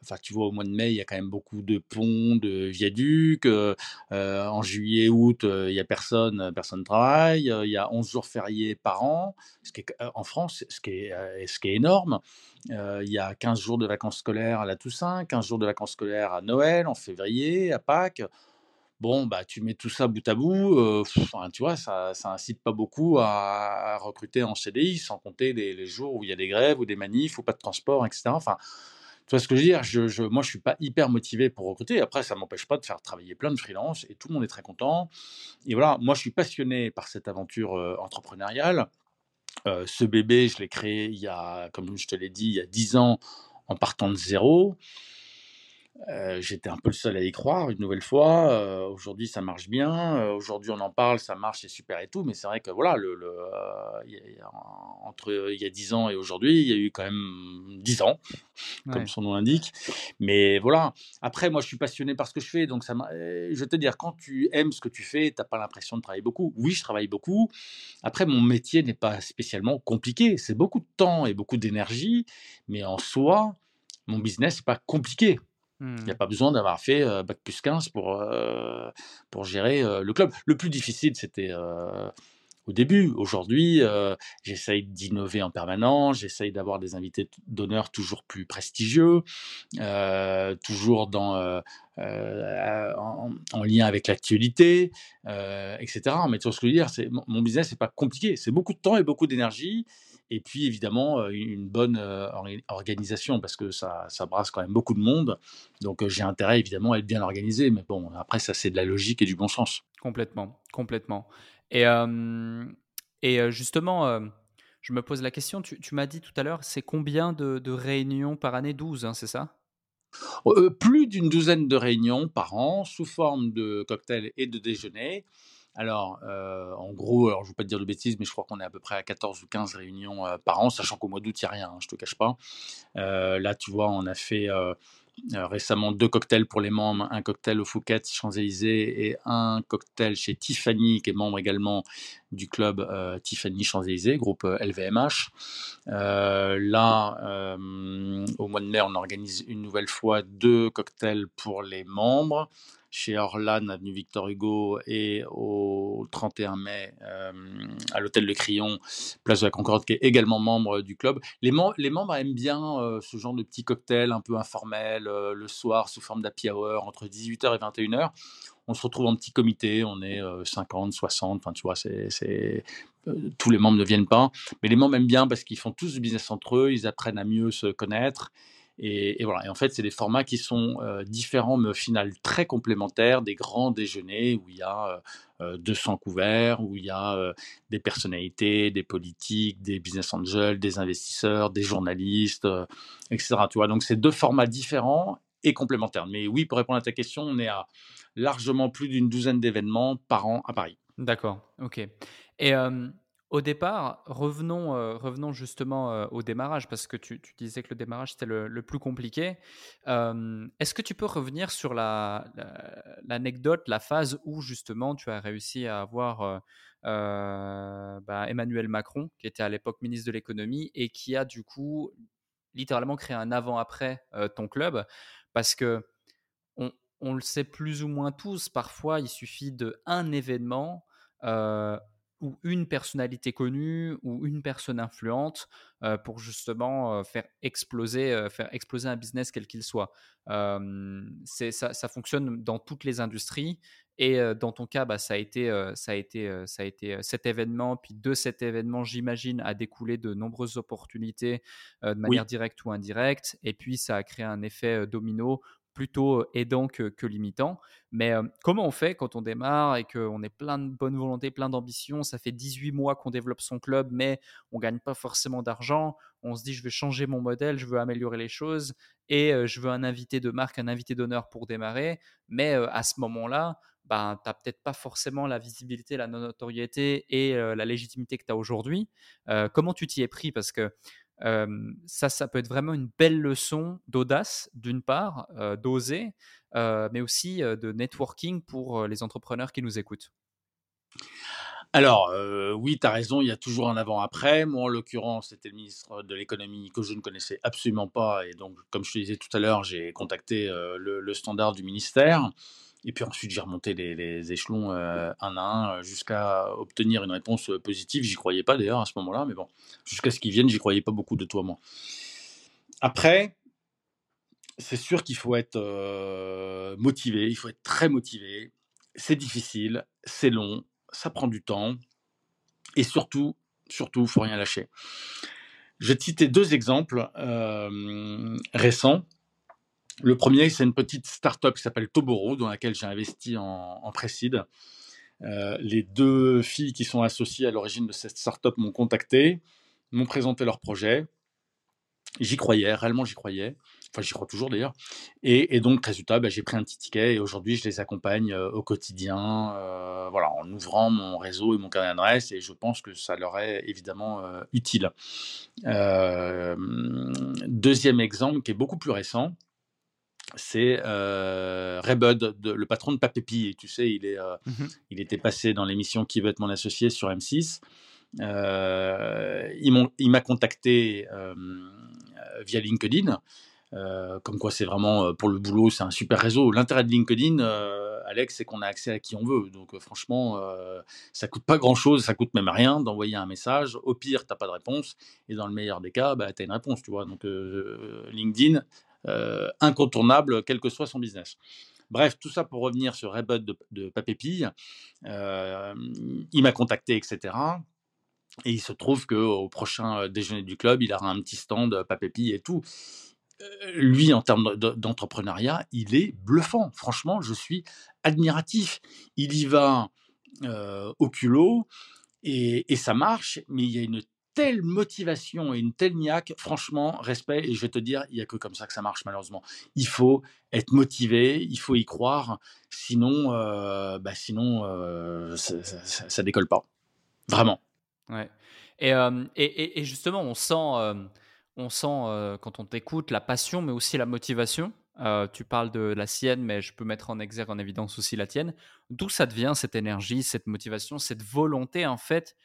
Enfin, tu vois, au mois de mai, il y a quand même beaucoup de ponts, de viaducs. en juillet, août, il n'y a personne, personne ne travaille. Il y a 11 jours fériés par an, ce qui est, en France, ce qui est, ce qui est énorme. il y a 15 jours de vacances scolaires à la Toussaint, 15 jours de vacances scolaires à Noël, en février, à Pâques. Bon, bah, tu mets tout ça bout à bout, tu vois, ça, ça incite pas beaucoup à, recruter en CDI, sans compter les, les, jours où il y a des grèves ou des manifs ou pas de transport, etc. Enfin, tu vois ce que je veux dire? Je, je, Moi, je suis pas hyper motivé pour recruter. Après, ça m'empêche pas de faire travailler plein de freelance et tout le monde est très content. Et voilà, moi, je suis passionné par cette aventure euh, entrepreneuriale. Euh, ce bébé, je l'ai créé il y a, comme je te l'ai dit, il y a 10 ans en partant de zéro. Euh, j'étais un peu le seul à y croire une nouvelle fois. Euh, aujourd'hui, ça marche bien. Euh, aujourd'hui, on en parle, ça marche, c'est super et tout. Mais c'est vrai que voilà, le, le, entre il y a 10 ans et aujourd'hui, il y a eu quand même 10 ans, comme son nom l'indique. Mais voilà. Après, moi, je suis passionné par ce que je fais. Donc, ça je vais te dire, quand tu aimes ce que tu fais, tu n'as pas l'impression de travailler beaucoup. Oui, je travaille beaucoup. Après, mon métier n'est pas spécialement compliqué. C'est beaucoup de temps et beaucoup d'énergie. Mais en soi, mon business, n'est pas compliqué. Il n'y a mmh. pas besoin d'avoir fait bac plus 15 pour, pour gérer le club. Le plus difficile, c'était au début. Aujourd'hui, j'essaye d'innover en permanence, j'essaye d'avoir des invités d'honneur toujours plus prestigieux, toujours dans, en, lien avec l'actualité, etc. Mais tu vois ce que je veux dire, c'est, mon business, n'est pas compliqué. C'est beaucoup de temps et beaucoup d'énergie. Et puis évidemment, une bonne organisation parce que ça, ça brasse quand même beaucoup de monde. Donc j'ai intérêt évidemment à être bien organisé. Mais bon, après, ça, c'est de la logique et du bon sens. Complètement, complètement. Et, et justement, je me pose la question, tu, tu m'as dit tout à l'heure, c'est combien de, de, réunions par année? 12, hein, c'est ça? Plus d'une douzaine de réunions par an sous forme de cocktails et de déjeuners. Alors, euh, en gros, alors je ne veux pas te dire de bêtises, mais je crois qu'on est à peu près à 14 ou 15 réunions euh, par an, sachant qu'au mois d'août, il n'y a rien, hein, je ne te cache pas. Euh, là, tu vois, on a fait récemment deux cocktails pour les membres, un cocktail au Fouquet, Champs-Élysées, et un cocktail chez Tiffany, qui est membre également du club Tiffany Champs-Élysées, groupe LVMH. là, au mois de mai, on organise une nouvelle fois deux cocktails pour les membres chez Orlan, avenue Victor Hugo, et au 31 mai euh, à l'hôtel Le Crillon, place de la Concorde, qui est également membre du club. Les, membres aiment bien euh, ce genre de petits cocktails un peu informels euh, le soir sous forme d'happy hour entre 18h et 21h. On se retrouve en petit comité, on est 50, 60, enfin tu vois, tous les membres ne viennent pas, mais les membres aiment bien parce qu'ils font tous du business entre eux, ils apprennent à mieux se connaître et, voilà. Et en fait, c'est des formats qui sont différents, mais au final très complémentaires. Des grands déjeuners où il y a 200 couverts, où il y a des personnalités, des politiques, des business angels, des investisseurs, des journalistes, etc. Tu vois, donc c'est deux formats différents et complémentaires. Mais oui, pour répondre à ta question, on est à largement plus d'une douzaine d'événements par an à Paris. D'accord, ok. Et au départ, revenons, euh, revenons justement euh, au démarrage, parce que tu, disais que le démarrage c'était le, plus compliqué. Euh, est-ce que tu peux revenir sur l'anecdote, la, phase où justement tu as réussi à avoir bah, Emmanuel Macron, qui était à l'époque ministre de l'économie, et qui a du coup littéralement créé un avant-après ton club, parce que on, on, le sait plus ou moins tous, parfois il suffit de un événement ou une personnalité connue ou une personne influente euh, pour justement euh, faire exploser euh, faire exploser un business quel qu'il soit. c'est ça, ça, fonctionne dans toutes les industries et dans ton cas, bah, ça a été ça a été ça a été cet événement puis de cet événement, j'imagine, a découlé de nombreuses opportunités de manière directe ou indirecte et puis ça a créé un effet domino plutôt aidant que, limitant. Mais comment on fait quand on démarre et qu'on est plein de bonne volonté, plein d'ambition Ça fait 18 mois qu'on développe son club, mais on gagne pas forcément d'argent. On se dit, je vais changer mon modèle, je veux améliorer les choses et je veux un invité de marque, un invité d'honneur pour démarrer. Mais à ce moment-là, ben, tu n'as peut-être pas forcément la visibilité, la notoriété et la légitimité que tu as aujourd'hui. comment tu t'y es pris? Parce que ça, ça peut être vraiment une belle leçon d'audace, d'une part, d'oser, mais aussi de networking pour les entrepreneurs qui nous écoutent. Alors, oui, tu as raison, il y a toujours un avant-après. Moi, en l'occurrence, c'était le ministre de l'économie que je ne connaissais absolument pas. Et donc, comme je te disais tout à l'heure, j'ai contacté le, standard du ministère. Et puis ensuite, j'ai remonté les, échelons euh, un à un euh, jusqu'à obtenir une réponse euh, positive. J'y croyais pas d'ailleurs à ce moment-là, mais bon, jusqu'à ce qu'ils viennent, j'y croyais pas beaucoup de toi, moi. Après, c'est sûr qu'il faut être motivé, il faut être très motivé. C'est difficile, c'est long, ça prend du temps. Et surtout, surtout, faut rien lâcher. Je vais te citer deux exemples récents le premier, c'est une petite start-up qui s'appelle Toboro, dans laquelle j'ai investi en, en précide. Euh, les deux filles qui sont associées à l'origine de cette start-up m'ont contacté, m'ont présenté leur projet. J'y croyais, réellement j'y croyais. Enfin, j'y crois toujours d'ailleurs. Et, donc, résultat, bah, j'ai pris un petit ticket et aujourd'hui, je les accompagne euh, au quotidien, euh, voilà, en ouvrant mon réseau et mon carnet d'adresse. Et je pense que ça leur est évidemment utile. deuxième exemple qui est beaucoup plus récent, c'est euh, Bud, le patron de Papépi. Tu sais, il, est, mmh il était passé dans l'émission Qui veut être mon associé sur M6. il m'a contacté via LinkedIn. Euh, comme quoi, c'est vraiment euh, pour le boulot, c'est un super réseau. L'intérêt de LinkedIn, euh, Alex, c'est qu'on a accès à qui on veut. Donc, franchement, ça coûte pas grand chose, ça coûte même rien d'envoyer un message. Au pire, t'as pas de réponse, et dans le meilleur des cas, bah, tu as une réponse, tu vois. Donc, LinkedIn, incontournable, quel que soit son business. Bref, tout ça pour revenir sur Rebut de, de Papépille. il m'a contacté, etc. Et il se trouve qu'au prochain déjeuner du club, il aura un petit stand Papépi et tout lui, en termes d'entrepreneuriat, il est bluffant. Franchement, je suis admiratif. Il y va au culot et, ça marche, mais il y a une telle motivation et une telle niaque, franchement, respect, et je vais te dire, il n'y a que comme ça que ça marche, malheureusement. Il faut être motivé, il faut y croire, sinon, bah sinon ça, ne décolle pas. Vraiment. Ouais. Et, et, et, justement, on sent on sent quand on t'écoute la passion, mais aussi la motivation. tu parles de la sienne, mais je peux mettre en exergue, en évidence aussi la tienne. D'où ça devient cette énergie, cette motivation, cette volonté en fait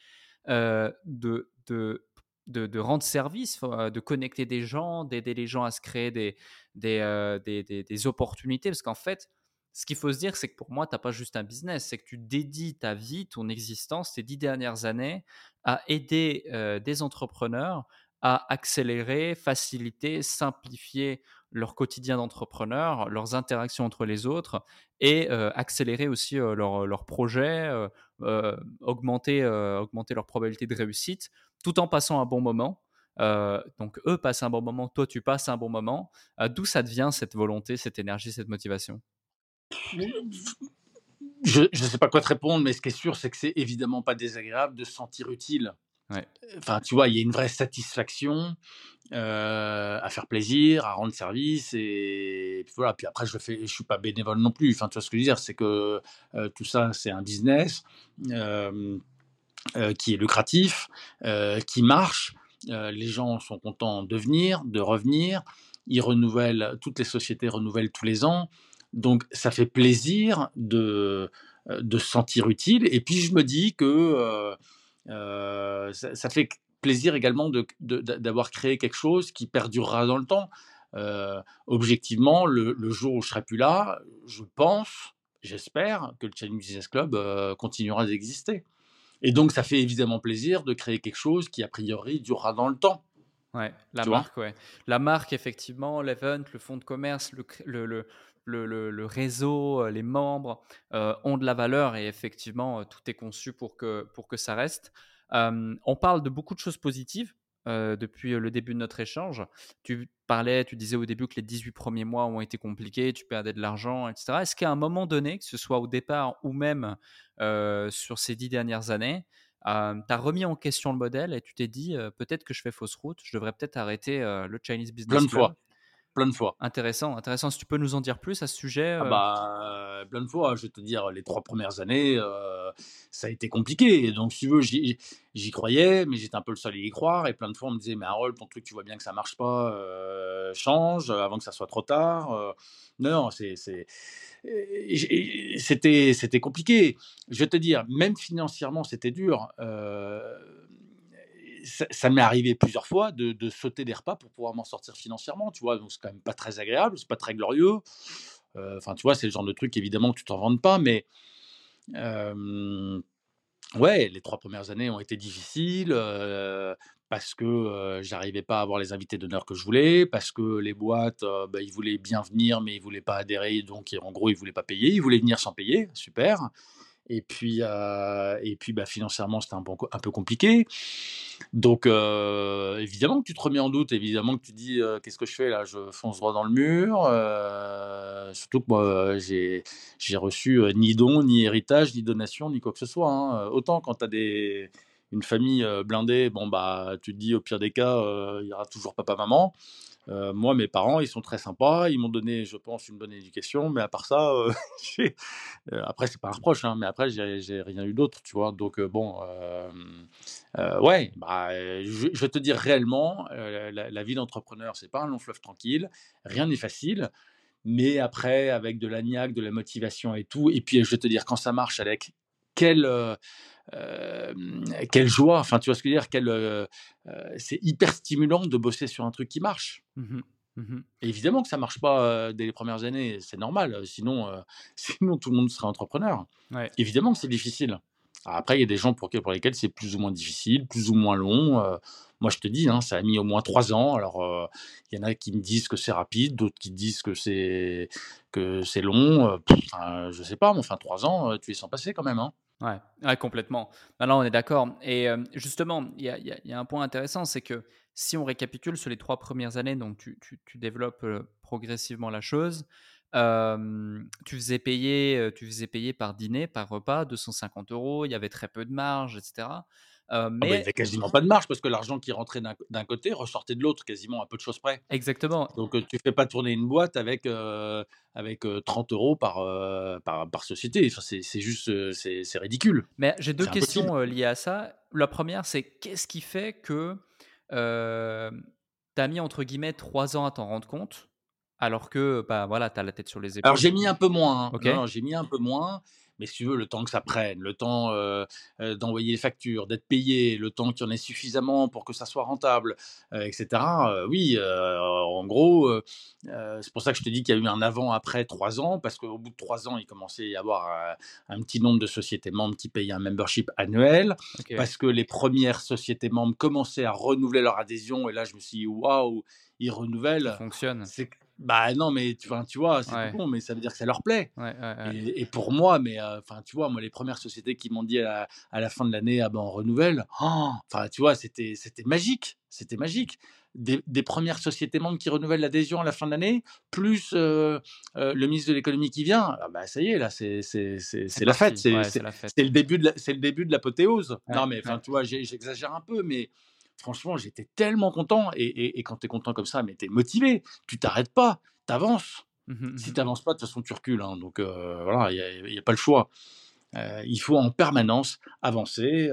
de, de, de, rendre service, de connecter des gens, d'aider les gens à se créer des, des, des, des, opportunités. Parce qu'en fait, ce qu'il faut se dire, c'est que pour moi, tu n'as pas juste un business, c'est que tu dédies ta vie, ton existence, tes dix dernières années à aider des entrepreneurs à accélérer, faciliter, simplifier leur quotidien d'entrepreneur, leurs interactions entre les autres et accélérer aussi leurs leur projets, augmenter, augmenter leur probabilité de réussite tout en passant un bon moment. donc eux passent un bon moment, toi tu passes un bon moment. D'où ça devient cette volonté, cette énergie, cette motivation? Je ne sais pas quoi te répondre, mais ce qui est sûr, c'est que c'est évidemment pas désagréable de se sentir utile. Enfin, tu vois, il y a une vraie satisfaction à faire plaisir, à rendre service, et, puis voilà. Puis après, je fais, je suis pas bénévole non plus. Enfin, tu vois ce que je veux dire, c'est que tout ça, c'est un business qui est lucratif, qui marche. les gens sont contents de venir, de revenir. Ils renouvellent, toutes les sociétés renouvellent tous les ans. Donc, ça fait plaisir de, de se sentir utile. Et puis, je me dis que ça, fait plaisir également d'avoir de, créé quelque chose qui perdurera dans le temps. objectivement, le, jour où je serai plus là, je pense, j'espère que le Challenge Business Club continuera d'exister. Et donc, ça fait évidemment plaisir de créer quelque chose qui, a priori, durera dans le temps. Ouais, la marque, ouais. La marque, effectivement, l'event, le fonds de commerce, le, le, le, le réseau, les membres ont de la valeur et effectivement, tout est conçu pour que, pour que ça reste. on parle de beaucoup de choses positives depuis le début de notre échange. Tu parlais, tu disais au début que les 18 premiers mois ont été compliqués, tu perdais de l'argent, etc. Est-ce qu'à un moment donné, que ce soit au départ ou même sur ces dix dernières années, tu as remis en question le modèle et tu t'es dit peut-être que je fais fausse route, je devrais peut-être arrêter le Chinese Business Plein de fois plein de fois. Intéressant, intéressant. Si tu peux nous en dire plus à ce sujet ah bah, Plein de fois, je vais te dire, les trois premières années, ça a été compliqué. Donc, si tu veux, j'y croyais, mais j'étais un peu le seul à y croire. Et plein de fois, on me disait, mais Harold, ton truc, tu vois bien que ça marche pas, change avant que ça soit trop tard. non, c'était compliqué. Je vais te dire, même financièrement, c'était dur ça, m'est arrivé plusieurs fois de, sauter des repas pour pouvoir m'en sortir financièrement, tu vois. Donc, c'est quand même pas très agréable, c'est pas très glorieux. Euh, enfin, tu vois, c'est le genre de truc, évidemment, que tu t'en rends pas, mais. ouais, les trois premières années ont été difficiles parce que j'arrivais pas à avoir les invités d'honneur que je voulais, parce que les boîtes, bah, ils voulaient bien venir, mais ils voulaient pas adhérer, donc en gros, ils voulaient pas payer. Ils voulaient venir sans payer, super. Et puis, et puis bah, financièrement, c'était un, peu compliqué. Donc, évidemment que tu te remets en doute, évidemment que tu dis qu'est-ce que je fais là? Je fonce droit dans le mur. surtout que moi, j'ai, j'ai reçu ni don, ni héritage, ni donation, ni quoi que ce soit. Hein. Autant quand tu as une famille blindée, bon, bah, tu te dis au pire des cas, il y aura toujours papa-maman. Euh, moi, mes parents, ils sont très sympas. Ils m'ont donné, je pense, une bonne éducation. Mais à part ça, euh, euh, après, c'est pas un reproche, hein, mais après, j'ai rien eu d'autre, tu vois. Donc, euh, bon, ouais, bah, je, je te dire réellement, la, vie d'entrepreneur, c'est pas un long fleuve tranquille. Rien n'est facile. Mais après, avec de la niaque, de la motivation et tout, et puis je vais te dire, quand ça marche, avec quelle, euh, euh, quelle joie, enfin, tu vois ce que je veux dire, quelle, euh, euh, c'est hyper stimulant de bosser sur un truc qui marche. Mhm. Et évidemment que ça marche pas euh, dès les premières années, c'est normal, sinon, sinon tout le monde serait entrepreneur. Ouais. Évidemment que c'est difficile. Alors Après, il y a des gens pour, que- pour lesquels c'est plus ou moins difficile, plus ou moins long. moi, je te dis, hein, ça a mis au moins trois ans. Alors, il y en a qui me disent que c'est rapide, d'autres qui disent que c'est que c'est long. pff, je sais pas, mais enfin, trois ans, tu es sans passer quand même. Hein. Ouais, complètement. Non, non, on est d'accord. Et euh, justement, il y a, un point intéressant, c'est que si on récapitule sur les trois premières années, donc tu, développes euh, progressivement la chose, euh, tu faisais payer, tu faisais payer par dîner, par repas, 250 euros, il y avait très peu de marge, etc. Euh, Ah bah, il n'y avait quasiment pas de marge parce que l'argent qui rentrait d'un côté ressortait de l'autre, quasiment à peu de choses près. exactement, Donc, tu fais pas tourner une boîte avec, euh, avec euh, 30 euros par, euh, par, par société. Enfin, c'est juste, c'est ridicule. Mais j'ai deux questions liées à ça. La première, c'est qu'est-ce qui fait que tu as mis entre guillemets trois ans à t'en rendre compte, alors que bah voilà, tu as la tête sur les Alors épaules. j'ai mis un peu moins, hein. J'ai mis un peu moins, mais si tu veux, le temps que ça prenne, le temps euh, euh, d'envoyer les factures, d'être payé, le temps qu'il y en ait suffisamment pour que ça soit rentable, euh, etc. oui, en gros, c'est pour ça que je te dis qu'il y a eu un avant-après trois ans, parce qu'au bout de trois ans, il commençait à y avoir un petit nombre de sociétés membres qui payaient un membership annuel, parce que les premières sociétés membres commençaient à renouveler leur adhésion, et là je me suis dit, waouh, ils Ça renouvellent. fonctionne. C'est bah non, mais tu, vois, c'est Ouais. con, mais ça veut dire que ça leur plaît. Ouais, ouais, ouais. Et, et pour moi, mais euh, enfin, tu vois, moi, les premières sociétés qui m'ont dit à la, à la fin de l'année, ah ben on renouvelle, oh, enfin, tu vois, c'était, c'était magique, c'était magique. Des, des premières sociétés membres qui renouvellent l'adhésion à la fin de l'année, plus euh, euh, le ministre de l'économie qui vient, ah bah ça y est, là, c'est, la fête, c'est, Ouais, le début de l'apothéose. Non, mais enfin, tu vois, j'exagère un peu, mais franchement, j'étais tellement content. Et, et, et quand tu es content comme ça, mais tu es motivé, tu t'arrêtes pas, tu avances. Mhm, Si mhm. tu n'avances pas, de toute façon, tu recules. hein. Donc euh, voilà, il n'y a, pas le choix. Euh, il faut en permanence avancer.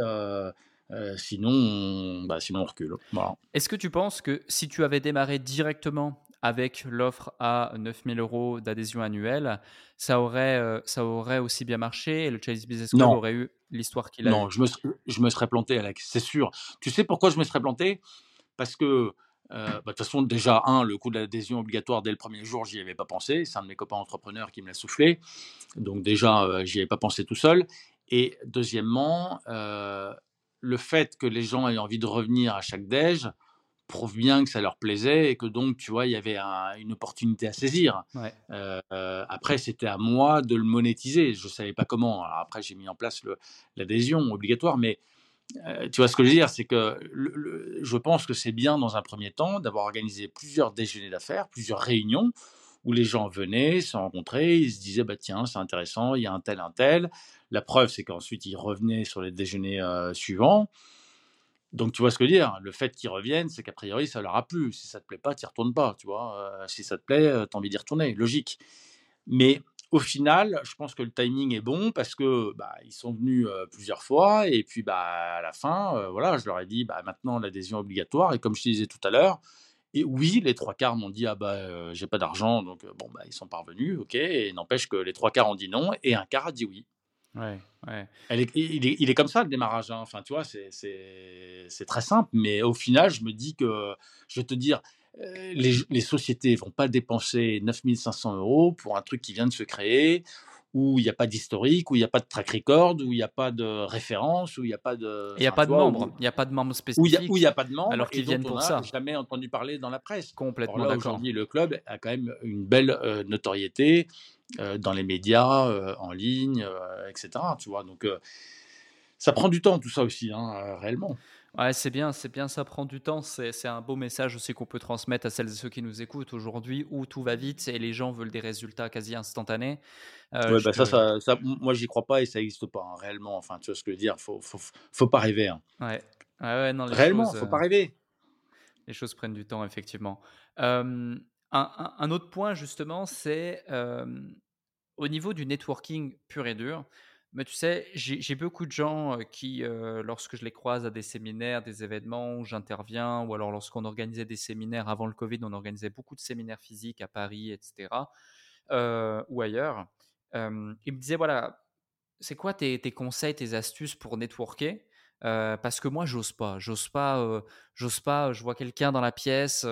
euh, sinon, on, bah, sinon, on recule. Voilà. Est-ce que tu penses que si tu avais démarré directement avec l'offre à 9000 euros d'adhésion annuelle, ça aurait, euh, ça aurait aussi bien marché et le Chase Business Club Non. aurait eu l'histoire qu'il a Non, je me, je me serais planté, Alex, c'est sûr. Tu sais pourquoi je me serais planté? Parce que, euh, bah, de toute façon, déjà, un, le coût de l'adhésion obligatoire dès le premier jour, j'y avais pas pensé. C'est un de mes copains entrepreneurs qui me l'a soufflé. Donc, déjà, euh, j'y avais pas pensé tout seul. Et deuxièmement, euh, le fait que les gens aient envie de revenir à chaque déj prouve bien que ça leur plaisait et que donc, tu vois, il y avait un- une opportunité à saisir. Ouais. Euh, après, c'était à moi de le monétiser. Je ne savais pas comment. Alors après, j'ai mis en place l'adhésion obligatoire, mais euh, tu vois ce que je veux dire, c'est que le- le- je pense que c'est bien dans un premier temps d'avoir organisé plusieurs déjeuners d'affaires, plusieurs réunions où les gens venaient, se rencontraient, ils se disaient bah tiens c'est intéressant, il y a un tel un tel. La preuve c'est qu'ensuite ils revenaient sur les déjeuners euh, suivants. Donc tu vois ce que je veux dire, le fait qu'ils reviennent, c'est qu'a priori ça leur a plu. Si ça te plaît pas, tu n'y retournes pas, tu vois? Euh, si ça te plaît, tu as envie d'y retourner, logique. Mais au final, je pense que le timing est bon parce que bah, ils sont venus euh, plusieurs fois et puis bah, à la fin, euh, voilà, je leur ai dit bah, maintenant l'adhésion obligatoire et comme je te disais tout à l'heure, et oui, les trois quarts m'ont dit ah bah euh, j'ai pas d'argent donc euh, bon bah ils sont parvenus, ok. Et n'empêche que les trois quarts ont dit non et un quart a dit oui. Ouais, ouais. Elle est- il, est, il est comme ça le démarrage. hein. Enfin, tu vois, c'est- très simple. Mais au final, je me dis que, je vais te dire, euh, les, les sociétés vont pas dépenser 9500 euros pour un truc qui vient de se créer, où il n'y a pas d'historique, où il n'y a pas de track record, où il n'y a pas de référence, où il n'y a pas de. Il n'y a enfin, pas de membres, où- il n'y a pas de membres Où il n'y a, spécifiques. où il y a pas de membres, alors qu'ils viennent on pour n'a ça. jamais entendu parler dans la presse. Complètement d'accord. aujourd'hui, le club a quand même une belle euh, notoriété dans les médias, euh, en ligne, euh, etc. Tu vois, donc euh, ça prend du temps tout ça aussi, hein, euh, réellement. Ouais, c'est bien, c'est bien, ça prend du temps. C'est un beau message aussi qu'on peut transmettre à celles et ceux qui nous écoutent aujourd'hui où tout va vite et les gens veulent des résultats quasi instantanés. Euh, Ouais, bah ça, je- ça, ça, moi, j'y crois pas et ça n'existe pas, hein, réellement. Enfin, tu vois ce que je veux dire, faut, faut, faut pas rêver. hein. Ouais. Ouais, ouais, non, les Réellement, choses, faut euh, pas rêver. les choses prennent du temps, effectivement. Un, autre point, justement, c'est au niveau du networking pur et dur. Mais tu sais, j'ai beaucoup de gens qui, lorsque je les croise à des séminaires, des événements où j'interviens, ou alors lorsqu'on organisait des séminaires avant le Covid, on organisait beaucoup de séminaires physiques à Paris, etc., ou ailleurs. ils me disaient, voilà, c'est quoi tes, tes, conseils, tes astuces pour networker? Parce que moi, j'ose pas. J'ose pas. j'ose pas. Je vois quelqu'un dans la pièce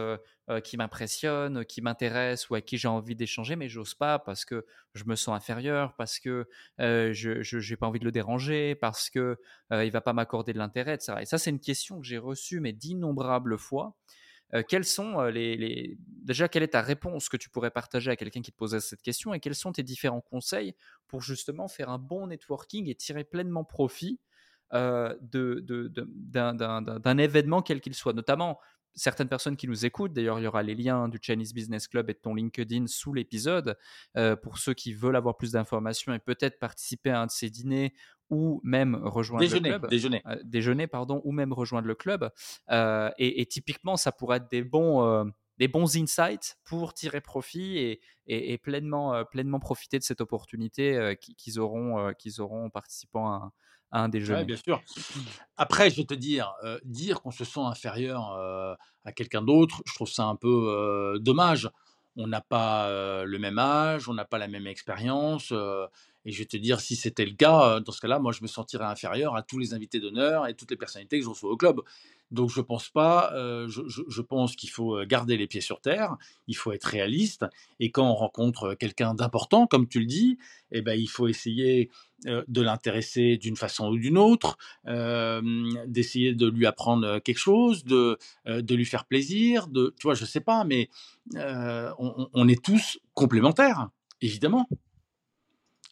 qui m'impressionne, qui m'intéresse ou à qui j'ai envie d'échanger, mais j'ose pas parce que je me sens inférieur, parce que je n'ai pas envie de le déranger, parce que il va pas m'accorder de l'intérêt, etc. Et ça, c'est une question que j'ai reçue mais d'innombrables fois. quelles sont les, les, déjà quelle est ta réponse que tu pourrais partager à quelqu'un qui te posait cette question et quels sont tes différents conseils pour justement faire un bon networking et tirer pleinement profit euh, d'un événement quel qu'il soit, notamment certaines personnes qui nous écoutent. D'ailleurs, il y aura les liens du Chinese Business Club et de ton LinkedIn sous l'épisode euh, pour ceux qui veulent avoir plus d'informations et peut-être participer à un de ces dîners ou même rejoindre le club. Déjeuner. Euh, déjeuner, pardon, ou même rejoindre le club. et, typiquement, ça pourrait être des bons, des bons insights pour tirer profit et, et, pleinement, pleinement profiter de cette opportunité qu'ils auront, qu'ils auront en participant à, un déjeuner. bien sûr. Après, je vais te dire, euh, dire qu'on se sent inférieur euh, à quelqu'un d'autre, je trouve ça un peu euh, dommage. On n'a pas le même âge, on n'a pas la même expérience. Et je vais te dire, si c'était le cas, dans ce cas-là, moi, je me sentirais inférieur à tous les invités d'honneur et toutes les personnalités que je reçois au club. Donc je pense pas, je, pense qu'il faut garder les pieds sur terre, il faut être réaliste, et quand on rencontre quelqu'un d'important, comme tu le dis, eh ben, il faut essayer de l'intéresser d'une façon ou d'une autre, d'essayer de lui apprendre quelque chose, de, de lui faire plaisir, tu vois, je sais pas, mais on est tous complémentaires, évidemment.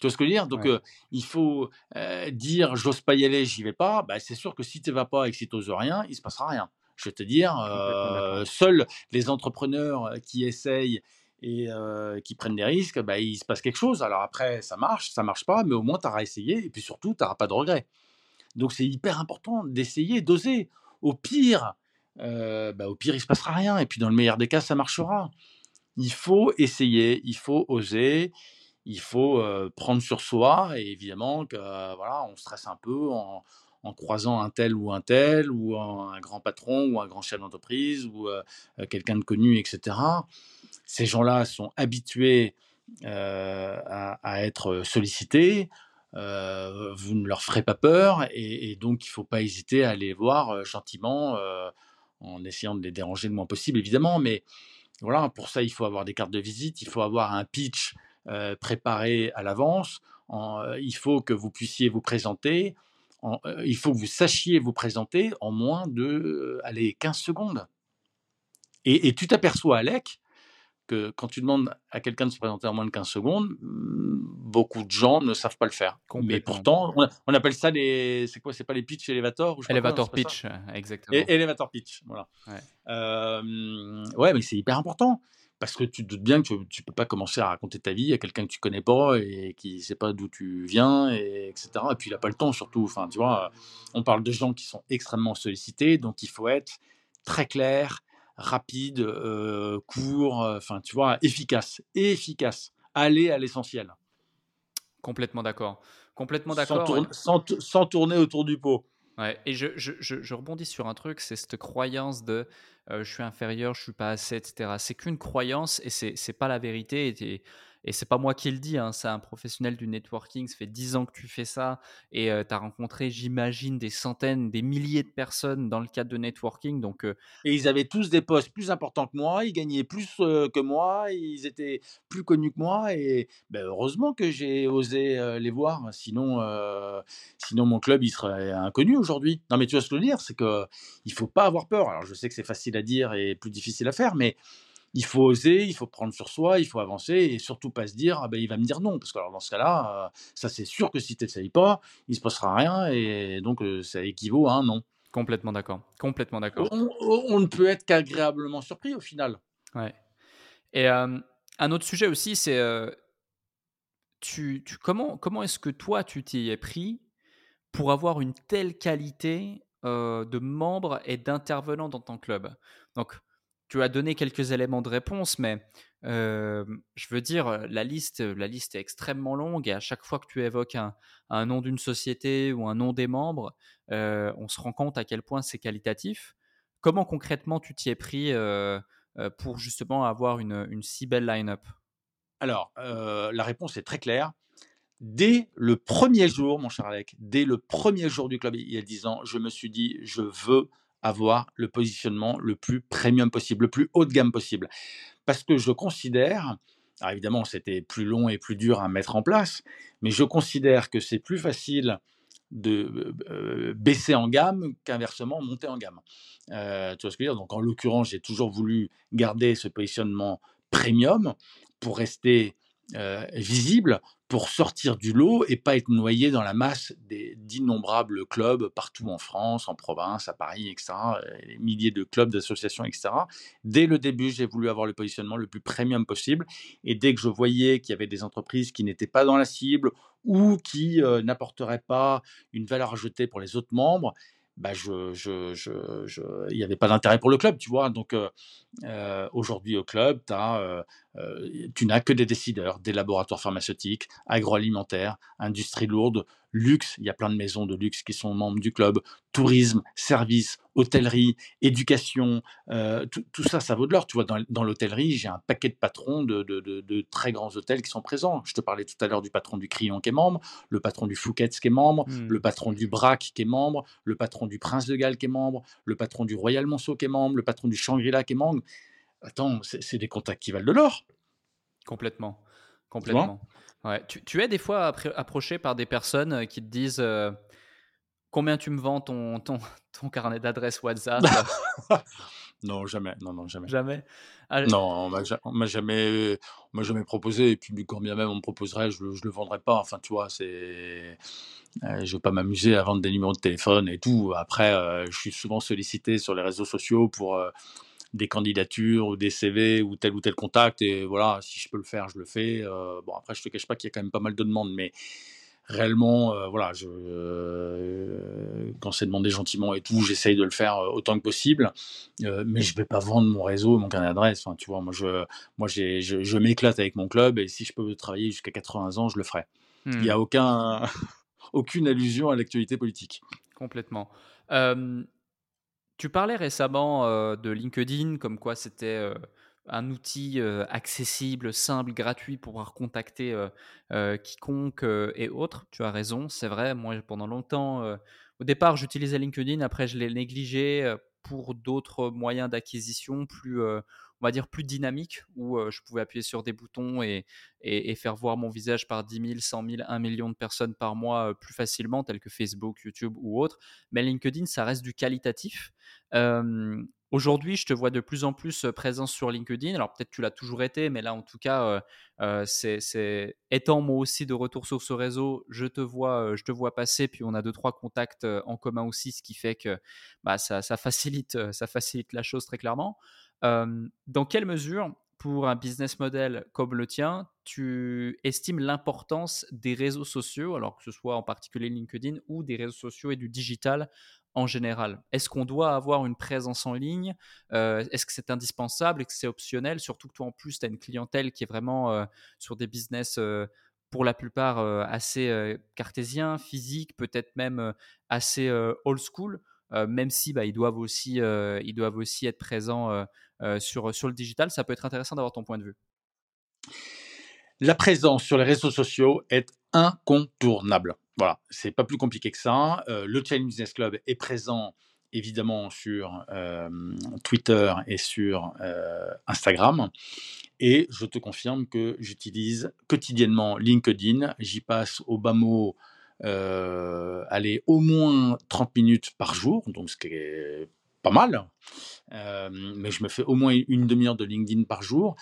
Tu vois ce que je veux dire? Donc, il faut dire j'ose pas y aller, j'y vais pas. Bah, c'est sûr que si tu vas pas et que si tu n'oses rien, il se passera rien. Je vais te dire, seuls les entrepreneurs qui essayent et qui prennent des risques, bah, il se passe quelque chose. Alors après, ça marche, ça marche pas, mais au moins tu auras essayé et puis surtout, tu n'auras pas de regrets. Donc, c'est hyper important d'essayer, d'oser. Au pire, bah, au pire, il se passera rien. Et puis, dans le meilleur des cas, ça marchera. Il faut essayer, il faut oser il faut prendre sur soi et évidemment que voilà, on stresse un peu en, croisant un tel ou un tel ou un, grand patron ou un grand chef d'entreprise ou quelqu'un de connu, etc. Ces gens-là sont habitués à, être sollicités. vous ne leur ferez pas peur et, donc il ne faut pas hésiter à les voir gentiment en essayant de les déranger le moins possible évidemment mais voilà pour ça il faut avoir des cartes de visite il faut avoir un pitch euh, préparé à l'avance. Euh, il faut que vous puissiez vous présenter. Euh, il faut que vous sachiez vous présenter en moins de allez, 15 secondes. Et, tu t'aperçois, Alec, que quand tu demandes à quelqu'un de se présenter en moins de 15 secondes, hmm, beaucoup de gens ne savent pas le faire. Mais pourtant, on, appelle ça les. C'est quoi C'est pas les pitch elevator Elevator pitch, exactement. elevator pitch, voilà. ouais mais c'est hyper important parce que tu te doutes bien que tu ne peux pas commencer à raconter ta vie à quelqu'un que tu connais pas et qui ne sait pas d'où tu viens, et, etc. Et puis il n'a pas le temps surtout. Enfin, tu vois, on parle de gens qui sont extrêmement sollicités, donc il faut être très clair, rapide, euh, court, euh, enfin, tu vois, efficace, efficace. Aller à l'essentiel. Complètement d'accord. Complètement d'accord. sans, tourner autour du pot. Ouais, et je, je, je, rebondis sur un truc, c'est cette croyance de je suis inférieur, je suis pas assez, etc. C'est qu'une croyance et c'est pas la vérité. Et, et c'est pas moi qui le dis, hein, c'est un professionnel du networking. Ça fait 10 ans que tu fais ça et tu as rencontré, j'imagine, des centaines, des milliers de personnes dans le cadre de networking. Donc, Et ils avaient tous des postes plus importants que moi, ils gagnaient plus que moi, ils étaient plus connus que moi. Et ben, heureusement que j'ai osé les voir, sinon, sinon mon club il serait inconnu aujourd'hui. Non, mais tu vois ce que je veux dire, c'est qu'il ne faut pas avoir peur. Alors je sais que c'est facile à dire et plus difficile à faire, mais il faut oser, il faut prendre sur soi, il faut avancer et surtout pas se dire ah ben il va me dire non parce que alors dans ce cas-là, euh, ça c'est sûr que si tu n'essayes pas, il se passera rien et donc euh, ça équivaut à un non. Complètement d'accord. Complètement d'accord. On, ne peut être qu'agréablement surpris au final. Ouais. Et euh, un autre sujet aussi, c'est tu, tu, comment, comment est-ce que toi tu t'y es pris pour avoir une telle qualité de membres et d'intervenants dans ton club? Donc, tu as donné quelques éléments de réponse, mais je veux dire, la liste, la liste est extrêmement longue et à chaque fois que tu évoques un, nom d'une société ou un nom des membres, on se rend compte à quel point c'est qualitatif. Comment concrètement tu t'y es pris pour justement avoir une, une si belle line-up? Alors, la réponse est très claire. Dès le premier jour, mon cher Alec, dès le premier jour du club, il y a 10 ans, je me suis dit, je veux avoir le positionnement le plus premium possible, le plus haut de gamme possible. Parce que je considère, alors évidemment c'était plus long et plus dur à mettre en place, mais je considère que c'est plus facile de euh, baisser en gamme qu'inversement monter en gamme. Euh, tu vois ce que je veux dire? Donc en l'occurrence, j'ai toujours voulu garder ce positionnement premium pour rester euh, visible pour sortir du lot et pas être noyé dans la masse d'innombrables clubs partout en France, en province, à Paris, etc. Les milliers de clubs, d'associations, etc. Dès le début, j'ai voulu avoir le positionnement le plus premium possible. Et dès que je voyais qu'il y avait des entreprises qui n'étaient pas dans la cible ou qui euh, n'apporteraient pas une valeur ajoutée pour les autres membres, bah je, je, je, il n'y avait pas d'intérêt pour le club, tu vois. Donc aujourd'hui au club, tu n'as que des décideurs, des laboratoires pharmaceutiques, agroalimentaires, industrie lourde, luxe. Il y a plein de maisons de luxe qui sont membres du club, tourisme, services, hôtellerie, éducation. Euh, tout, ça, ça vaut de l'or. Tu vois, dans, l'hôtellerie, j'ai un paquet de patrons de, très grands hôtels qui sont présents. Je te parlais tout à l'heure du patron du Crillon qui est membre, le patron du Fouquet's qui est membre, mmh. le patron du Brac qui est membre, le patron du Prince de Galles qui est membre, le patron du Royal Monceau qui est membre, le patron du Shangri-La qui est membre. Attends, c'est des contacts qui valent de l'or. Complètement. Complètement. Ouais. Tu, es des fois approché par des personnes euh, qui te disent euh, combien tu me vends ton, ton, ton carnet d'adresse WhatsApp? Non, jamais. Non, non, jamais. Jamais Non, on m'a jamais, jamais proposé. Et puis, quand bien même on me proposerait, je ne le vendrais pas. Enfin, tu vois, c'est. Euh, je ne vais pas m'amuser à vendre des numéros de téléphone et tout. Après, je suis souvent sollicité sur les réseaux sociaux pour des candidatures ou des CV ou tel ou tel contact. Et voilà, si je peux le faire, je le fais. Euh, bon, après, je te cache pas qu'il y a quand même pas mal de demandes, mais réellement, euh, voilà, je, euh, quand c'est demandé gentiment et tout, j'essaye de le faire autant que possible. mais je vais pas vendre mon réseau, mon carnet d'adresse. Enfin, tu vois, moi, je, moi, je, m'éclate avec mon club et si je peux travailler jusqu'à 80 ans, je le ferai. Il n'y a hmm. aucun, aucune allusion à l'actualité politique. Complètement. Tu parlais récemment euh, de LinkedIn, comme quoi c'était euh, un outil euh, accessible, simple, gratuit pour pouvoir contacter quiconque et autres. Tu as raison, c'est vrai. Moi, pendant longtemps, au départ, j'utilisais LinkedIn, après, je l'ai négligé pour d'autres moyens d'acquisition plus, on va dire, plus dynamiques, où je pouvais appuyer sur des boutons et, faire voir mon visage par 10 000, 100 000, 1 million de personnes par mois plus facilement, tels que Facebook, YouTube ou autre. Mais LinkedIn, ça reste du qualitatif. Aujourd'hui, je te vois de plus en plus présent sur LinkedIn. Alors peut-être tu l'as toujours été, mais là en tout cas, c'est étant moi aussi de retour sur ce réseau, je te vois, je te vois passer. Puis on a deux trois contacts en commun aussi, ce qui fait que bah, ça facilite la chose très clairement. Dans quelle mesure pour un business model comme le tien, tu estimes l'importance des réseaux sociaux, alors que ce soit en particulier LinkedIn ou des réseaux sociaux et du digital en général? Est-ce qu'on doit avoir une présence en ligne? Est-ce que c'est indispensable? Est-ce que c'est optionnel? Surtout que toi, en plus, tu as une clientèle qui est vraiment sur des business, pour la plupart, assez cartésiens, physiques, peut-être même assez old school, même si bah, ils, doivent aussi, ils doivent aussi être présents sur, sur le digital. Ça peut être intéressant d'avoir ton point de vue. La présence sur les réseaux sociaux est incontournable. Voilà, c'est pas plus compliqué que ça. Euh, le Challenge Business Club est présent évidemment sur euh, Twitter et sur euh, Instagram. Et je te confirme que j'utilise quotidiennement LinkedIn. J'y passe au bas mot, allez, au moins 30 minutes par jour, donc ce qui est pas mal. mais je me fais au moins une demi-heure de LinkedIn par jour.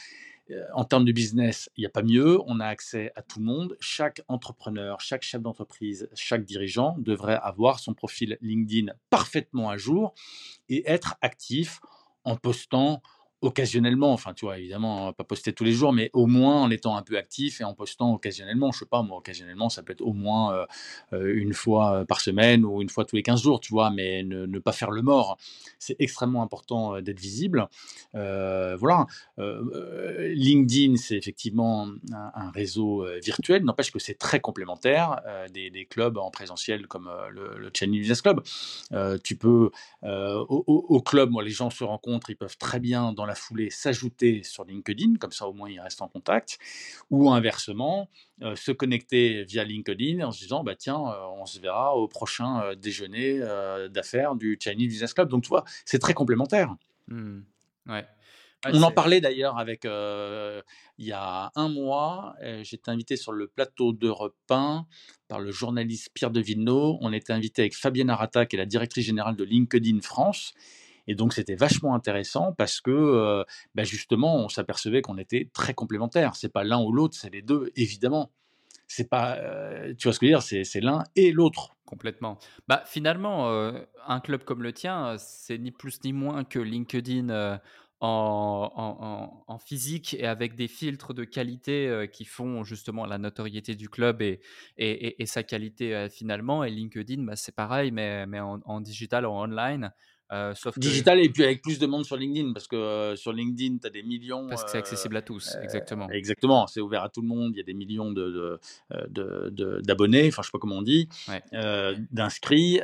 Euh, en termes de business, il n'y a pas mieux. On a accès à tout le monde. Chaque entrepreneur, chaque chef d'entreprise, chaque dirigeant devrait avoir son profil LinkedIn parfaitement à jour et être actif en postant occasionnellement, enfin, tu vois, évidemment, pas poster tous les jours, mais au moins en étant un peu actif et en postant occasionnellement. Je sais pas, moi, occasionnellement, ça peut être au moins euh, euh, une fois par semaine ou une fois tous les 15 jours, tu vois, mais ne, pas faire le mort. C'est extrêmement important d'être visible. voilà. LinkedIn, c'est effectivement un, réseau virtuel, n'empêche que c'est très complémentaire des, clubs en présentiel comme le, le Chinese Business Club. tu peux, au, au, club, moi, les gens se rencontrent, ils peuvent très bien dans la foulée s'ajouter sur LinkedIn, comme ça au moins ils restent en contact, ou inversement, euh, se connecter via LinkedIn en se disant, bah tiens, euh, on se verra au prochain euh, déjeuner d'affaires du Chinese Business Club. Donc tu vois, c'est très complémentaire. Mmh. Ouais. on en parlait d'ailleurs avec il y a un mois. J'étais invité sur le plateau d'Europe 1 par le journaliste Pierre de Villeneuve. On était invité avec Fabienne Arata, qui est la directrice générale de LinkedIn France. Et donc, c'était vachement intéressant parce que, bah, justement, on s'apercevait qu'on était très complémentaires. C'est pas l'un ou l'autre, c'est les deux, évidemment. C'est pas, tu vois ce que je veux dire, c'est l'un et l'autre. Complètement. Bah, finalement, un club comme le tien, c'est ni plus ni moins que LinkedIn. En, physique et avec des filtres de qualité qui font justement la notoriété du club et, sa qualité finalement. Et LinkedIn, bah, c'est pareil, mais, mais en, en, digital en online. Euh, Digital et puis avec plus de monde sur LinkedIn, parce que euh, sur LinkedIn, tu as des millions. Parce que c'est accessible à tous, euh, exactement. Exactement, c'est ouvert à tout le monde, il y a des millions d'abonnés, de, de, enfin je sais pas comment on dit, d'inscrits.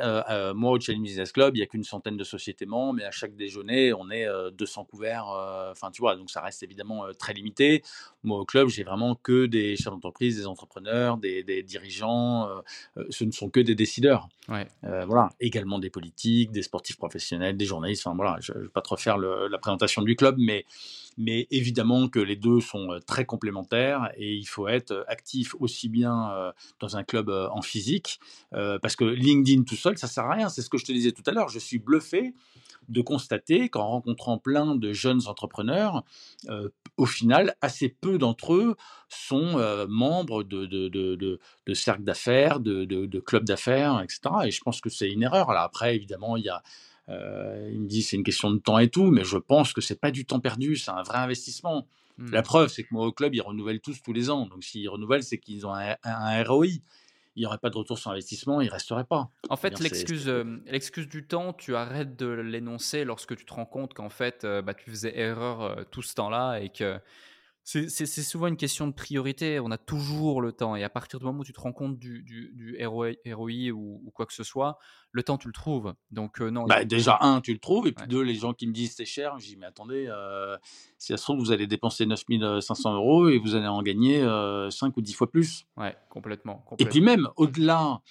moi, au Challenge Business Club, il n'y a qu'une centaine de sociétés membres, mais à chaque déjeuner, on est 200 couverts. Enfin, tu vois, donc ça reste évidemment très limité. Moi, au club, j'ai vraiment que des chefs d'entreprise, des entrepreneurs, des, des dirigeants. ce ne sont que des décideurs. Ouais. voilà, également des politiques, des sportifs professionnels des journalistes. Enfin voilà, je ne vais pas trop faire la présentation du club, mais, mais évidemment que les deux sont euh, très complémentaires et il faut être actif aussi bien euh, dans un club euh, en physique, parce que LinkedIn tout seul, ça sert à rien. C'est ce que je te disais tout à l'heure. Je suis bluffé de constater qu'en rencontrant plein de jeunes entrepreneurs, au final, assez peu d'entre eux sont membres de, de, de cercles d'affaires, de, clubs d'affaires, etc. Et je pense que c'est une erreur. Alors après, évidemment, il y a, euh, il me dit c'est une question de temps et tout, mais je pense que c'est pas du temps perdu, c'est un vrai investissement. Mmh. La preuve, c'est que moi au club, ils renouvellent tous tous les ans. Donc s'ils renouvellent, c'est qu'ils ont un, ROI. Il n'y aurait pas de retour sur investissement, ils ne resteraient pas. En fait, l'excuse, euh, l'excuse du temps, tu arrêtes de l'énoncer lorsque tu te rends compte qu'en fait, euh, bah, tu faisais erreur tout ce temps-là et que c'est souvent une question de priorité. On a toujours le temps. Et à partir du moment où tu te rends compte du, du, ROI, ou, quoi que ce soit, le temps, tu le trouves. Donc, euh, non. Bah, déjà, un, tu le trouves. Et puis, deux, les gens qui me disent c'est cher, je dis mais attendez, euh, si ça se trouve, vous allez dépenser 9500 euros et vous allez en gagner 5 euh, ou 10 fois plus. Ouais, complètement. complètement. Et puis, même au-delà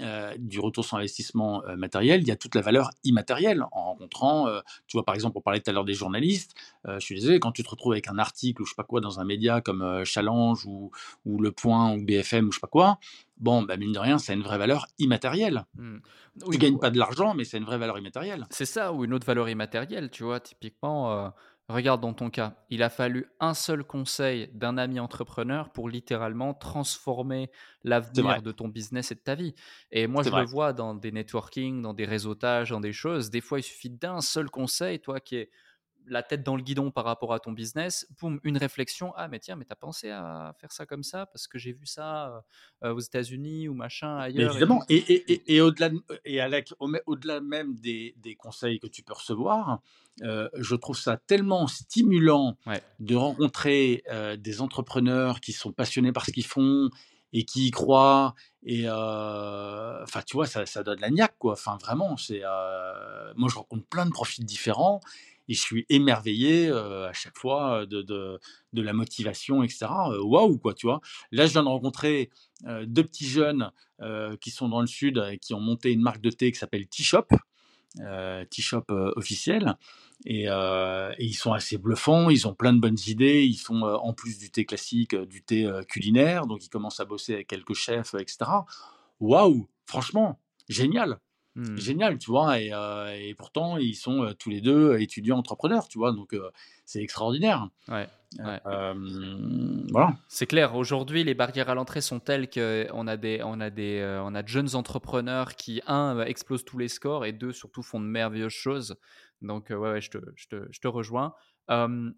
euh, du retour sur investissement euh, matériel, il y a toute la valeur immatérielle en rencontrant, euh, tu vois par exemple, on parlait tout à l'heure des journalistes, je suis désolé, quand tu te retrouves avec un article ou je sais pas quoi dans un média comme Challenge ou, ou, Le Point ou BFM ou je sais pas quoi, bon, bah, mine de rien, ça a une vraie valeur immatérielle. Mmh. Tu ne gagnes pas de l'argent, mais c'est une vraie valeur immatérielle. C'est ça, ou une autre valeur immatérielle, tu vois, typiquement Regarde dans ton cas, il a fallu un seul conseil d'un ami entrepreneur pour littéralement transformer l'avenir de ton business et de ta vie. Et moi, je le vois dans des networking, dans des réseautages, dans des choses. Des fois, il suffit d'un seul conseil, toi qui es la tête dans le guidon par rapport à ton business, boum, une réflexion. Ah, mais tiens, mais t'as pensé à faire ça comme ça? Parce que j'ai vu ça euh, aux États-Unis ou machin ailleurs. évidemment. Et, et, et, au-delà, et au-delà même des, des, conseils que tu peux recevoir, euh, je trouve ça tellement stimulant de rencontrer euh, des entrepreneurs qui sont passionnés par ce qu'ils font et qui y croient. Et enfin, tu vois, ça, ça donne la niaque, quoi. Enfin, vraiment, c'est. moi, je rencontre plein de profils différents et je suis émerveillé à chaque fois de, de, la motivation, etc. Waouh, quoi, tu vois. Là, je viens de rencontrer deux petits jeunes qui sont dans le sud et qui ont monté une marque de thé qui s'appelle T-Shop. T-Shop officiel et, et, ils sont assez bluffants, ils ont plein de bonnes idées, ils font en plus du thé classique, du thé culinaire, donc ils commencent à bosser avec quelques chefs, etc. Waouh, franchement, génial. Mmh. Génial, tu vois, et, et, pourtant ils sont tous les deux étudiants entrepreneurs, tu vois, donc c'est extraordinaire. Ouais. voilà. C'est clair. Aujourd'hui, les barrières à l'entrée sont telles qu'on a des, on a des, on a de jeunes entrepreneurs qui un explosent tous les scores et deux surtout font de merveilleuses choses. Donc ouais, je, te, je, te, je, te, rejoins.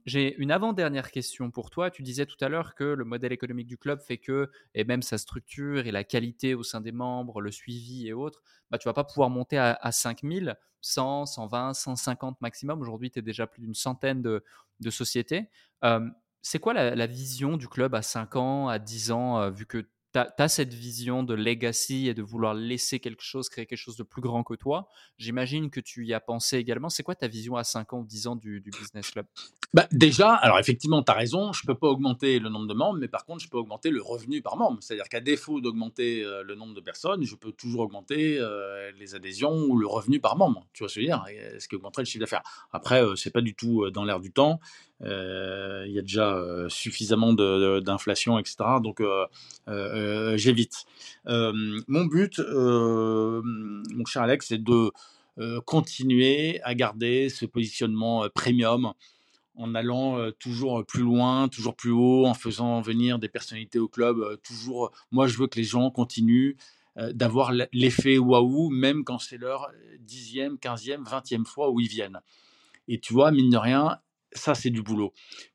J'ai une avant-dernière question pour toi. Tu disais tout à l'heure que le modèle économique du club fait que, et même sa structure et la qualité au sein des membres, le suivi et autres, bah, tu vas pas pouvoir monter à, à 5000, 100, 120, 150 maximum. Aujourd'hui, tu es déjà plus d'une centaine de, sociétés. c'est quoi la, vision du club à 5 ans, à 10 ans, vu que tu as, cette vision de legacy et de vouloir laisser quelque chose, créer quelque chose de plus grand que toi. J'imagine que tu y as pensé également. C'est quoi ta vision à 5 ans ou 10 ans du, business club? Bah, Déjà, alors effectivement, tu as raison, je ne peux pas augmenter le nombre de membres, mais par contre, je peux augmenter le revenu par membre. C'est-à-dire qu'à défaut d'augmenter euh, le nombre de personnes, je peux toujours augmenter euh, les adhésions ou le revenu par membre. Tu vois ce que je veux dire? Ce qui augmenterait le chiffre d'affaires. Après, euh, ce n'est pas du tout dans l'air du temps. Il y a déjà suffisamment d'inflation, etc. Donc, j'évite. mon but, mon cher Alex, c'est de continuer à garder ce positionnement premium en allant toujours plus loin, toujours plus haut, en faisant venir des personnalités au club. toujours, moi, je veux que les gens continuent d'avoir l'effet waouh, même quand c'est leur dixième, quinzième, vingtième fois où ils viennent. Et tu vois, mine de rien, ça, c'est du boulot.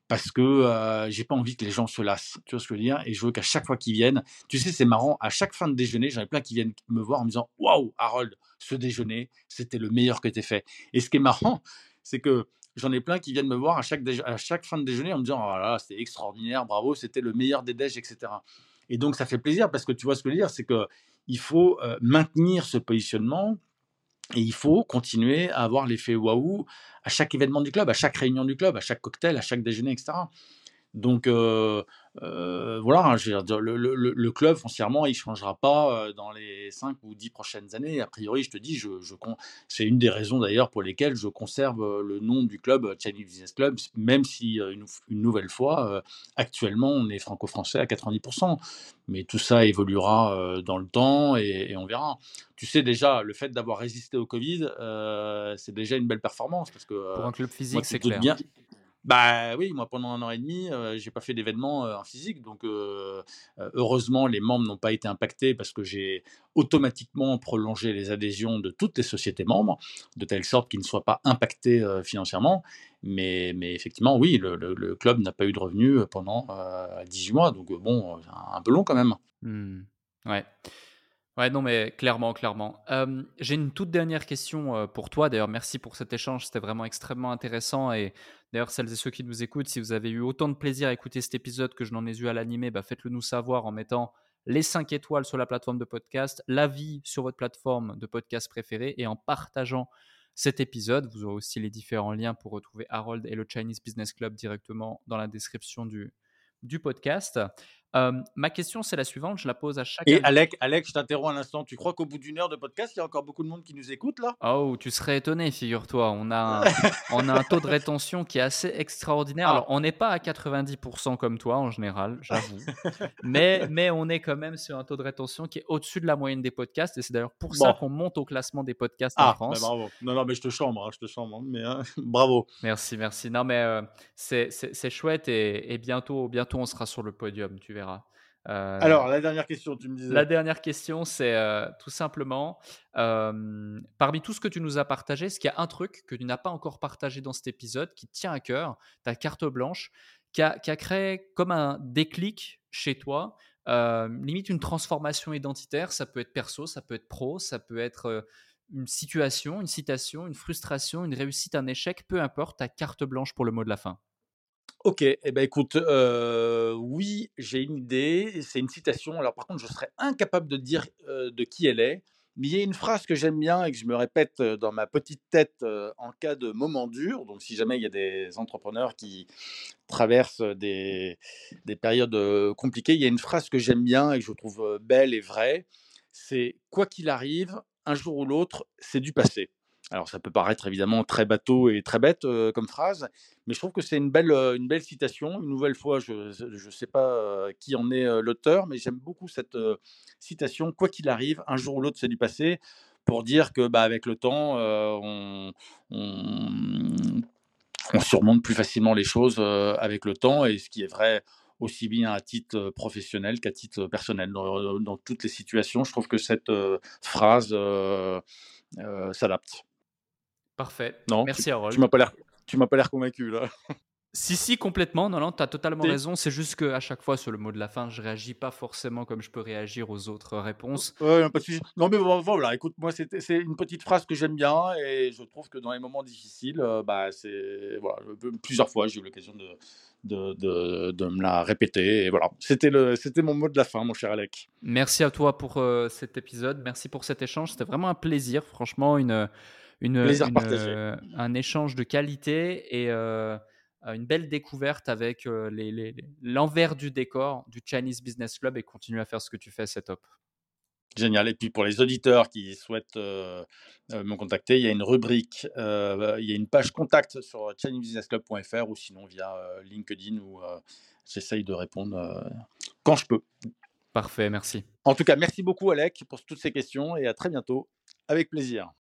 Parce que euh, j'ai pas envie que les gens se lassent. Tu vois ce que je veux dire? Et je veux qu'à chaque fois qu'ils viennent, tu sais, c'est marrant, à chaque fin de déjeuner, j'en ai plein qui viennent me voir en me disant Waouh, Harold, ce déjeuner, c'était le meilleur que as fait. Et ce qui est marrant, c'est que j'en ai plein qui viennent me voir à chaque, à chaque fin de déjeuner en me disant Oh c'était extraordinaire, bravo, c'était le meilleur des déj, etc. Et donc, ça fait plaisir parce que tu vois ce que je veux dire? C'est qu'il faut euh, maintenir ce positionnement et il faut continuer à avoir l'effet waouh à chaque événement du club, à chaque réunion du club, à chaque cocktail, à chaque déjeuner, etc. Donc euh, euh, voilà, hein, le, club foncièrement, il changera pas dans les 5 ou 10 prochaines années. A priori, je te dis, je, c'est une des raisons d'ailleurs pour lesquelles je conserve le nom du club Chinese Business Club, même si une, nouvelle fois, actuellement, on est franco-français à 90%. Mais tout ça évoluera dans le temps et, on verra. Tu sais déjà, le fait d'avoir résisté au Covid, c'est déjà une belle performance parce que pour un club physique, c'est clair. Bien, bah oui, moi pendant un an et demi, je j'ai pas fait d'événement en physique, donc heureusement les membres n'ont pas été impactés parce que j'ai automatiquement prolongé les adhésions de toutes les sociétés membres, de telle sorte qu'ils ne soient pas impactés financièrement. Mais, mais effectivement, oui, le, club n'a pas eu de revenus pendant 18 mois, donc bon, un peu long quand même. Mmh. Ouais. Ouais, non, mais clairement, clairement. j'ai une toute dernière question pour toi. D'ailleurs, merci pour cet échange. C'était vraiment extrêmement intéressant. Et d'ailleurs, celles et ceux qui nous écoutent, si vous avez eu autant de plaisir à écouter cet épisode que je n'en ai eu à l'animer, bah, faites-le nous savoir en mettant les 5 étoiles sur la plateforme de podcast, l'avis sur votre plateforme de podcast préférée et en partageant cet épisode. Vous aurez aussi les différents liens pour retrouver Harold et le Chinese Business Club directement dans la description du, du podcast ma question, c'est la suivante, je la pose à chaque. Et Alec, Alec, je t'interromps un instant. Tu crois qu'au bout d'une heure de podcast, il y a encore beaucoup de monde qui nous écoute là? Oh, tu serais étonné, figure-toi. On a, un, on a un taux de rétention qui est assez extraordinaire. Alors, ah. on n'est pas à 90% comme toi en général, j'avoue. mais, mais on est quand même sur un taux de rétention qui est au-dessus de la moyenne des podcasts. Et c'est d'ailleurs pour ça qu'on monte au classement des podcasts en ah, France. bravo. Non, non, mais je te chambre, hein, je te chambre. Hein, mais hein, bravo. Merci, merci. Non, mais euh, c'est chouette et, et bientôt, bientôt, on sera sur le podium, tu verras. Euh, Alors, la dernière question, tu me disais. La dernière question, c'est euh, tout simplement, parmi tout ce que tu nous as partagé, est-ce qu'il y a un truc que tu n'as pas encore partagé dans cet épisode qui tient à cœur, ta carte blanche, qui a, créé comme un déclic chez toi, limite une transformation identitaire, ça peut être perso, ça peut être pro, ça peut être une situation, une citation, une frustration, une réussite, un échec, peu importe, ta carte blanche pour le mot de la fin. OK, eh ben, écoute, oui, j'ai une idée, c'est une citation. Alors par contre, je serais incapable de dire, de qui elle est, mais il y a une phrase que j'aime bien et que je me répète, dans ma petite tête, en cas de moment dur. Donc si jamais il y a des entrepreneurs qui traversent, des des périodes, compliquées, il y a une phrase que j'aime bien et que je trouve, belle et vraie, c'est: «Quoi qu'il arrive, un jour ou l'autre, c'est du passé». Alors ça peut paraître évidemment très bateau et très bête comme phrase, mais je trouve que c'est une belle, une belle citation. Une nouvelle fois, je ne sais pas qui en est l'auteur, mais j'aime beaucoup cette citation. Quoi qu'il arrive, un jour ou l'autre, c'est du passé, pour dire que bah, avec le temps, on, surmonte plus facilement les choses avec le temps, et ce qui est vrai aussi bien à titre professionnel qu'à titre personnel. Dans, toutes les situations, je trouve que cette phrase s'adapte. Parfait. Non, Merci, Harold. Tu m'as pas l'air. tu m'as pas l'air convaincu là. Si, si, complètement. Non, non, tu as totalement raison. C'est juste qu'à chaque fois, sur le mot de la fin, je réagis pas forcément comme je peux réagir aux autres réponses. Ouais, pas de souci. Non, mais vo voilà, écoute, moi, c'est une petite phrase que j'aime bien et je trouve que dans les moments difficiles, heu, bah, c'est voilà, plusieurs fois, j'ai eu l'occasion de de de de me la répéter et voilà. C'était le c'était mon mot de la fin, mon cher Alec. Merci à toi pour, heu, cet épisode. Merci pour cet échange. C'était vraiment un plaisir, franchement, une, une, une, heu, un échange de qualité et heu, une belle découverte avec, heu, les les les l'envers du décor du Chinese Business Club et continue à faire ce que tu fais, c'est top. Génial et puis pour les auditeurs qui souhaitent, me contacter, il y a une rubrique, il y a une page contact sur chinesebusinessclub.fr ou sinon via, LinkedIn où, j'essaye de répondre, quand je peux. Parfait, merci. En tout cas, merci beaucoup Alec pour toutes ces questions et à très bientôt, avec plaisir.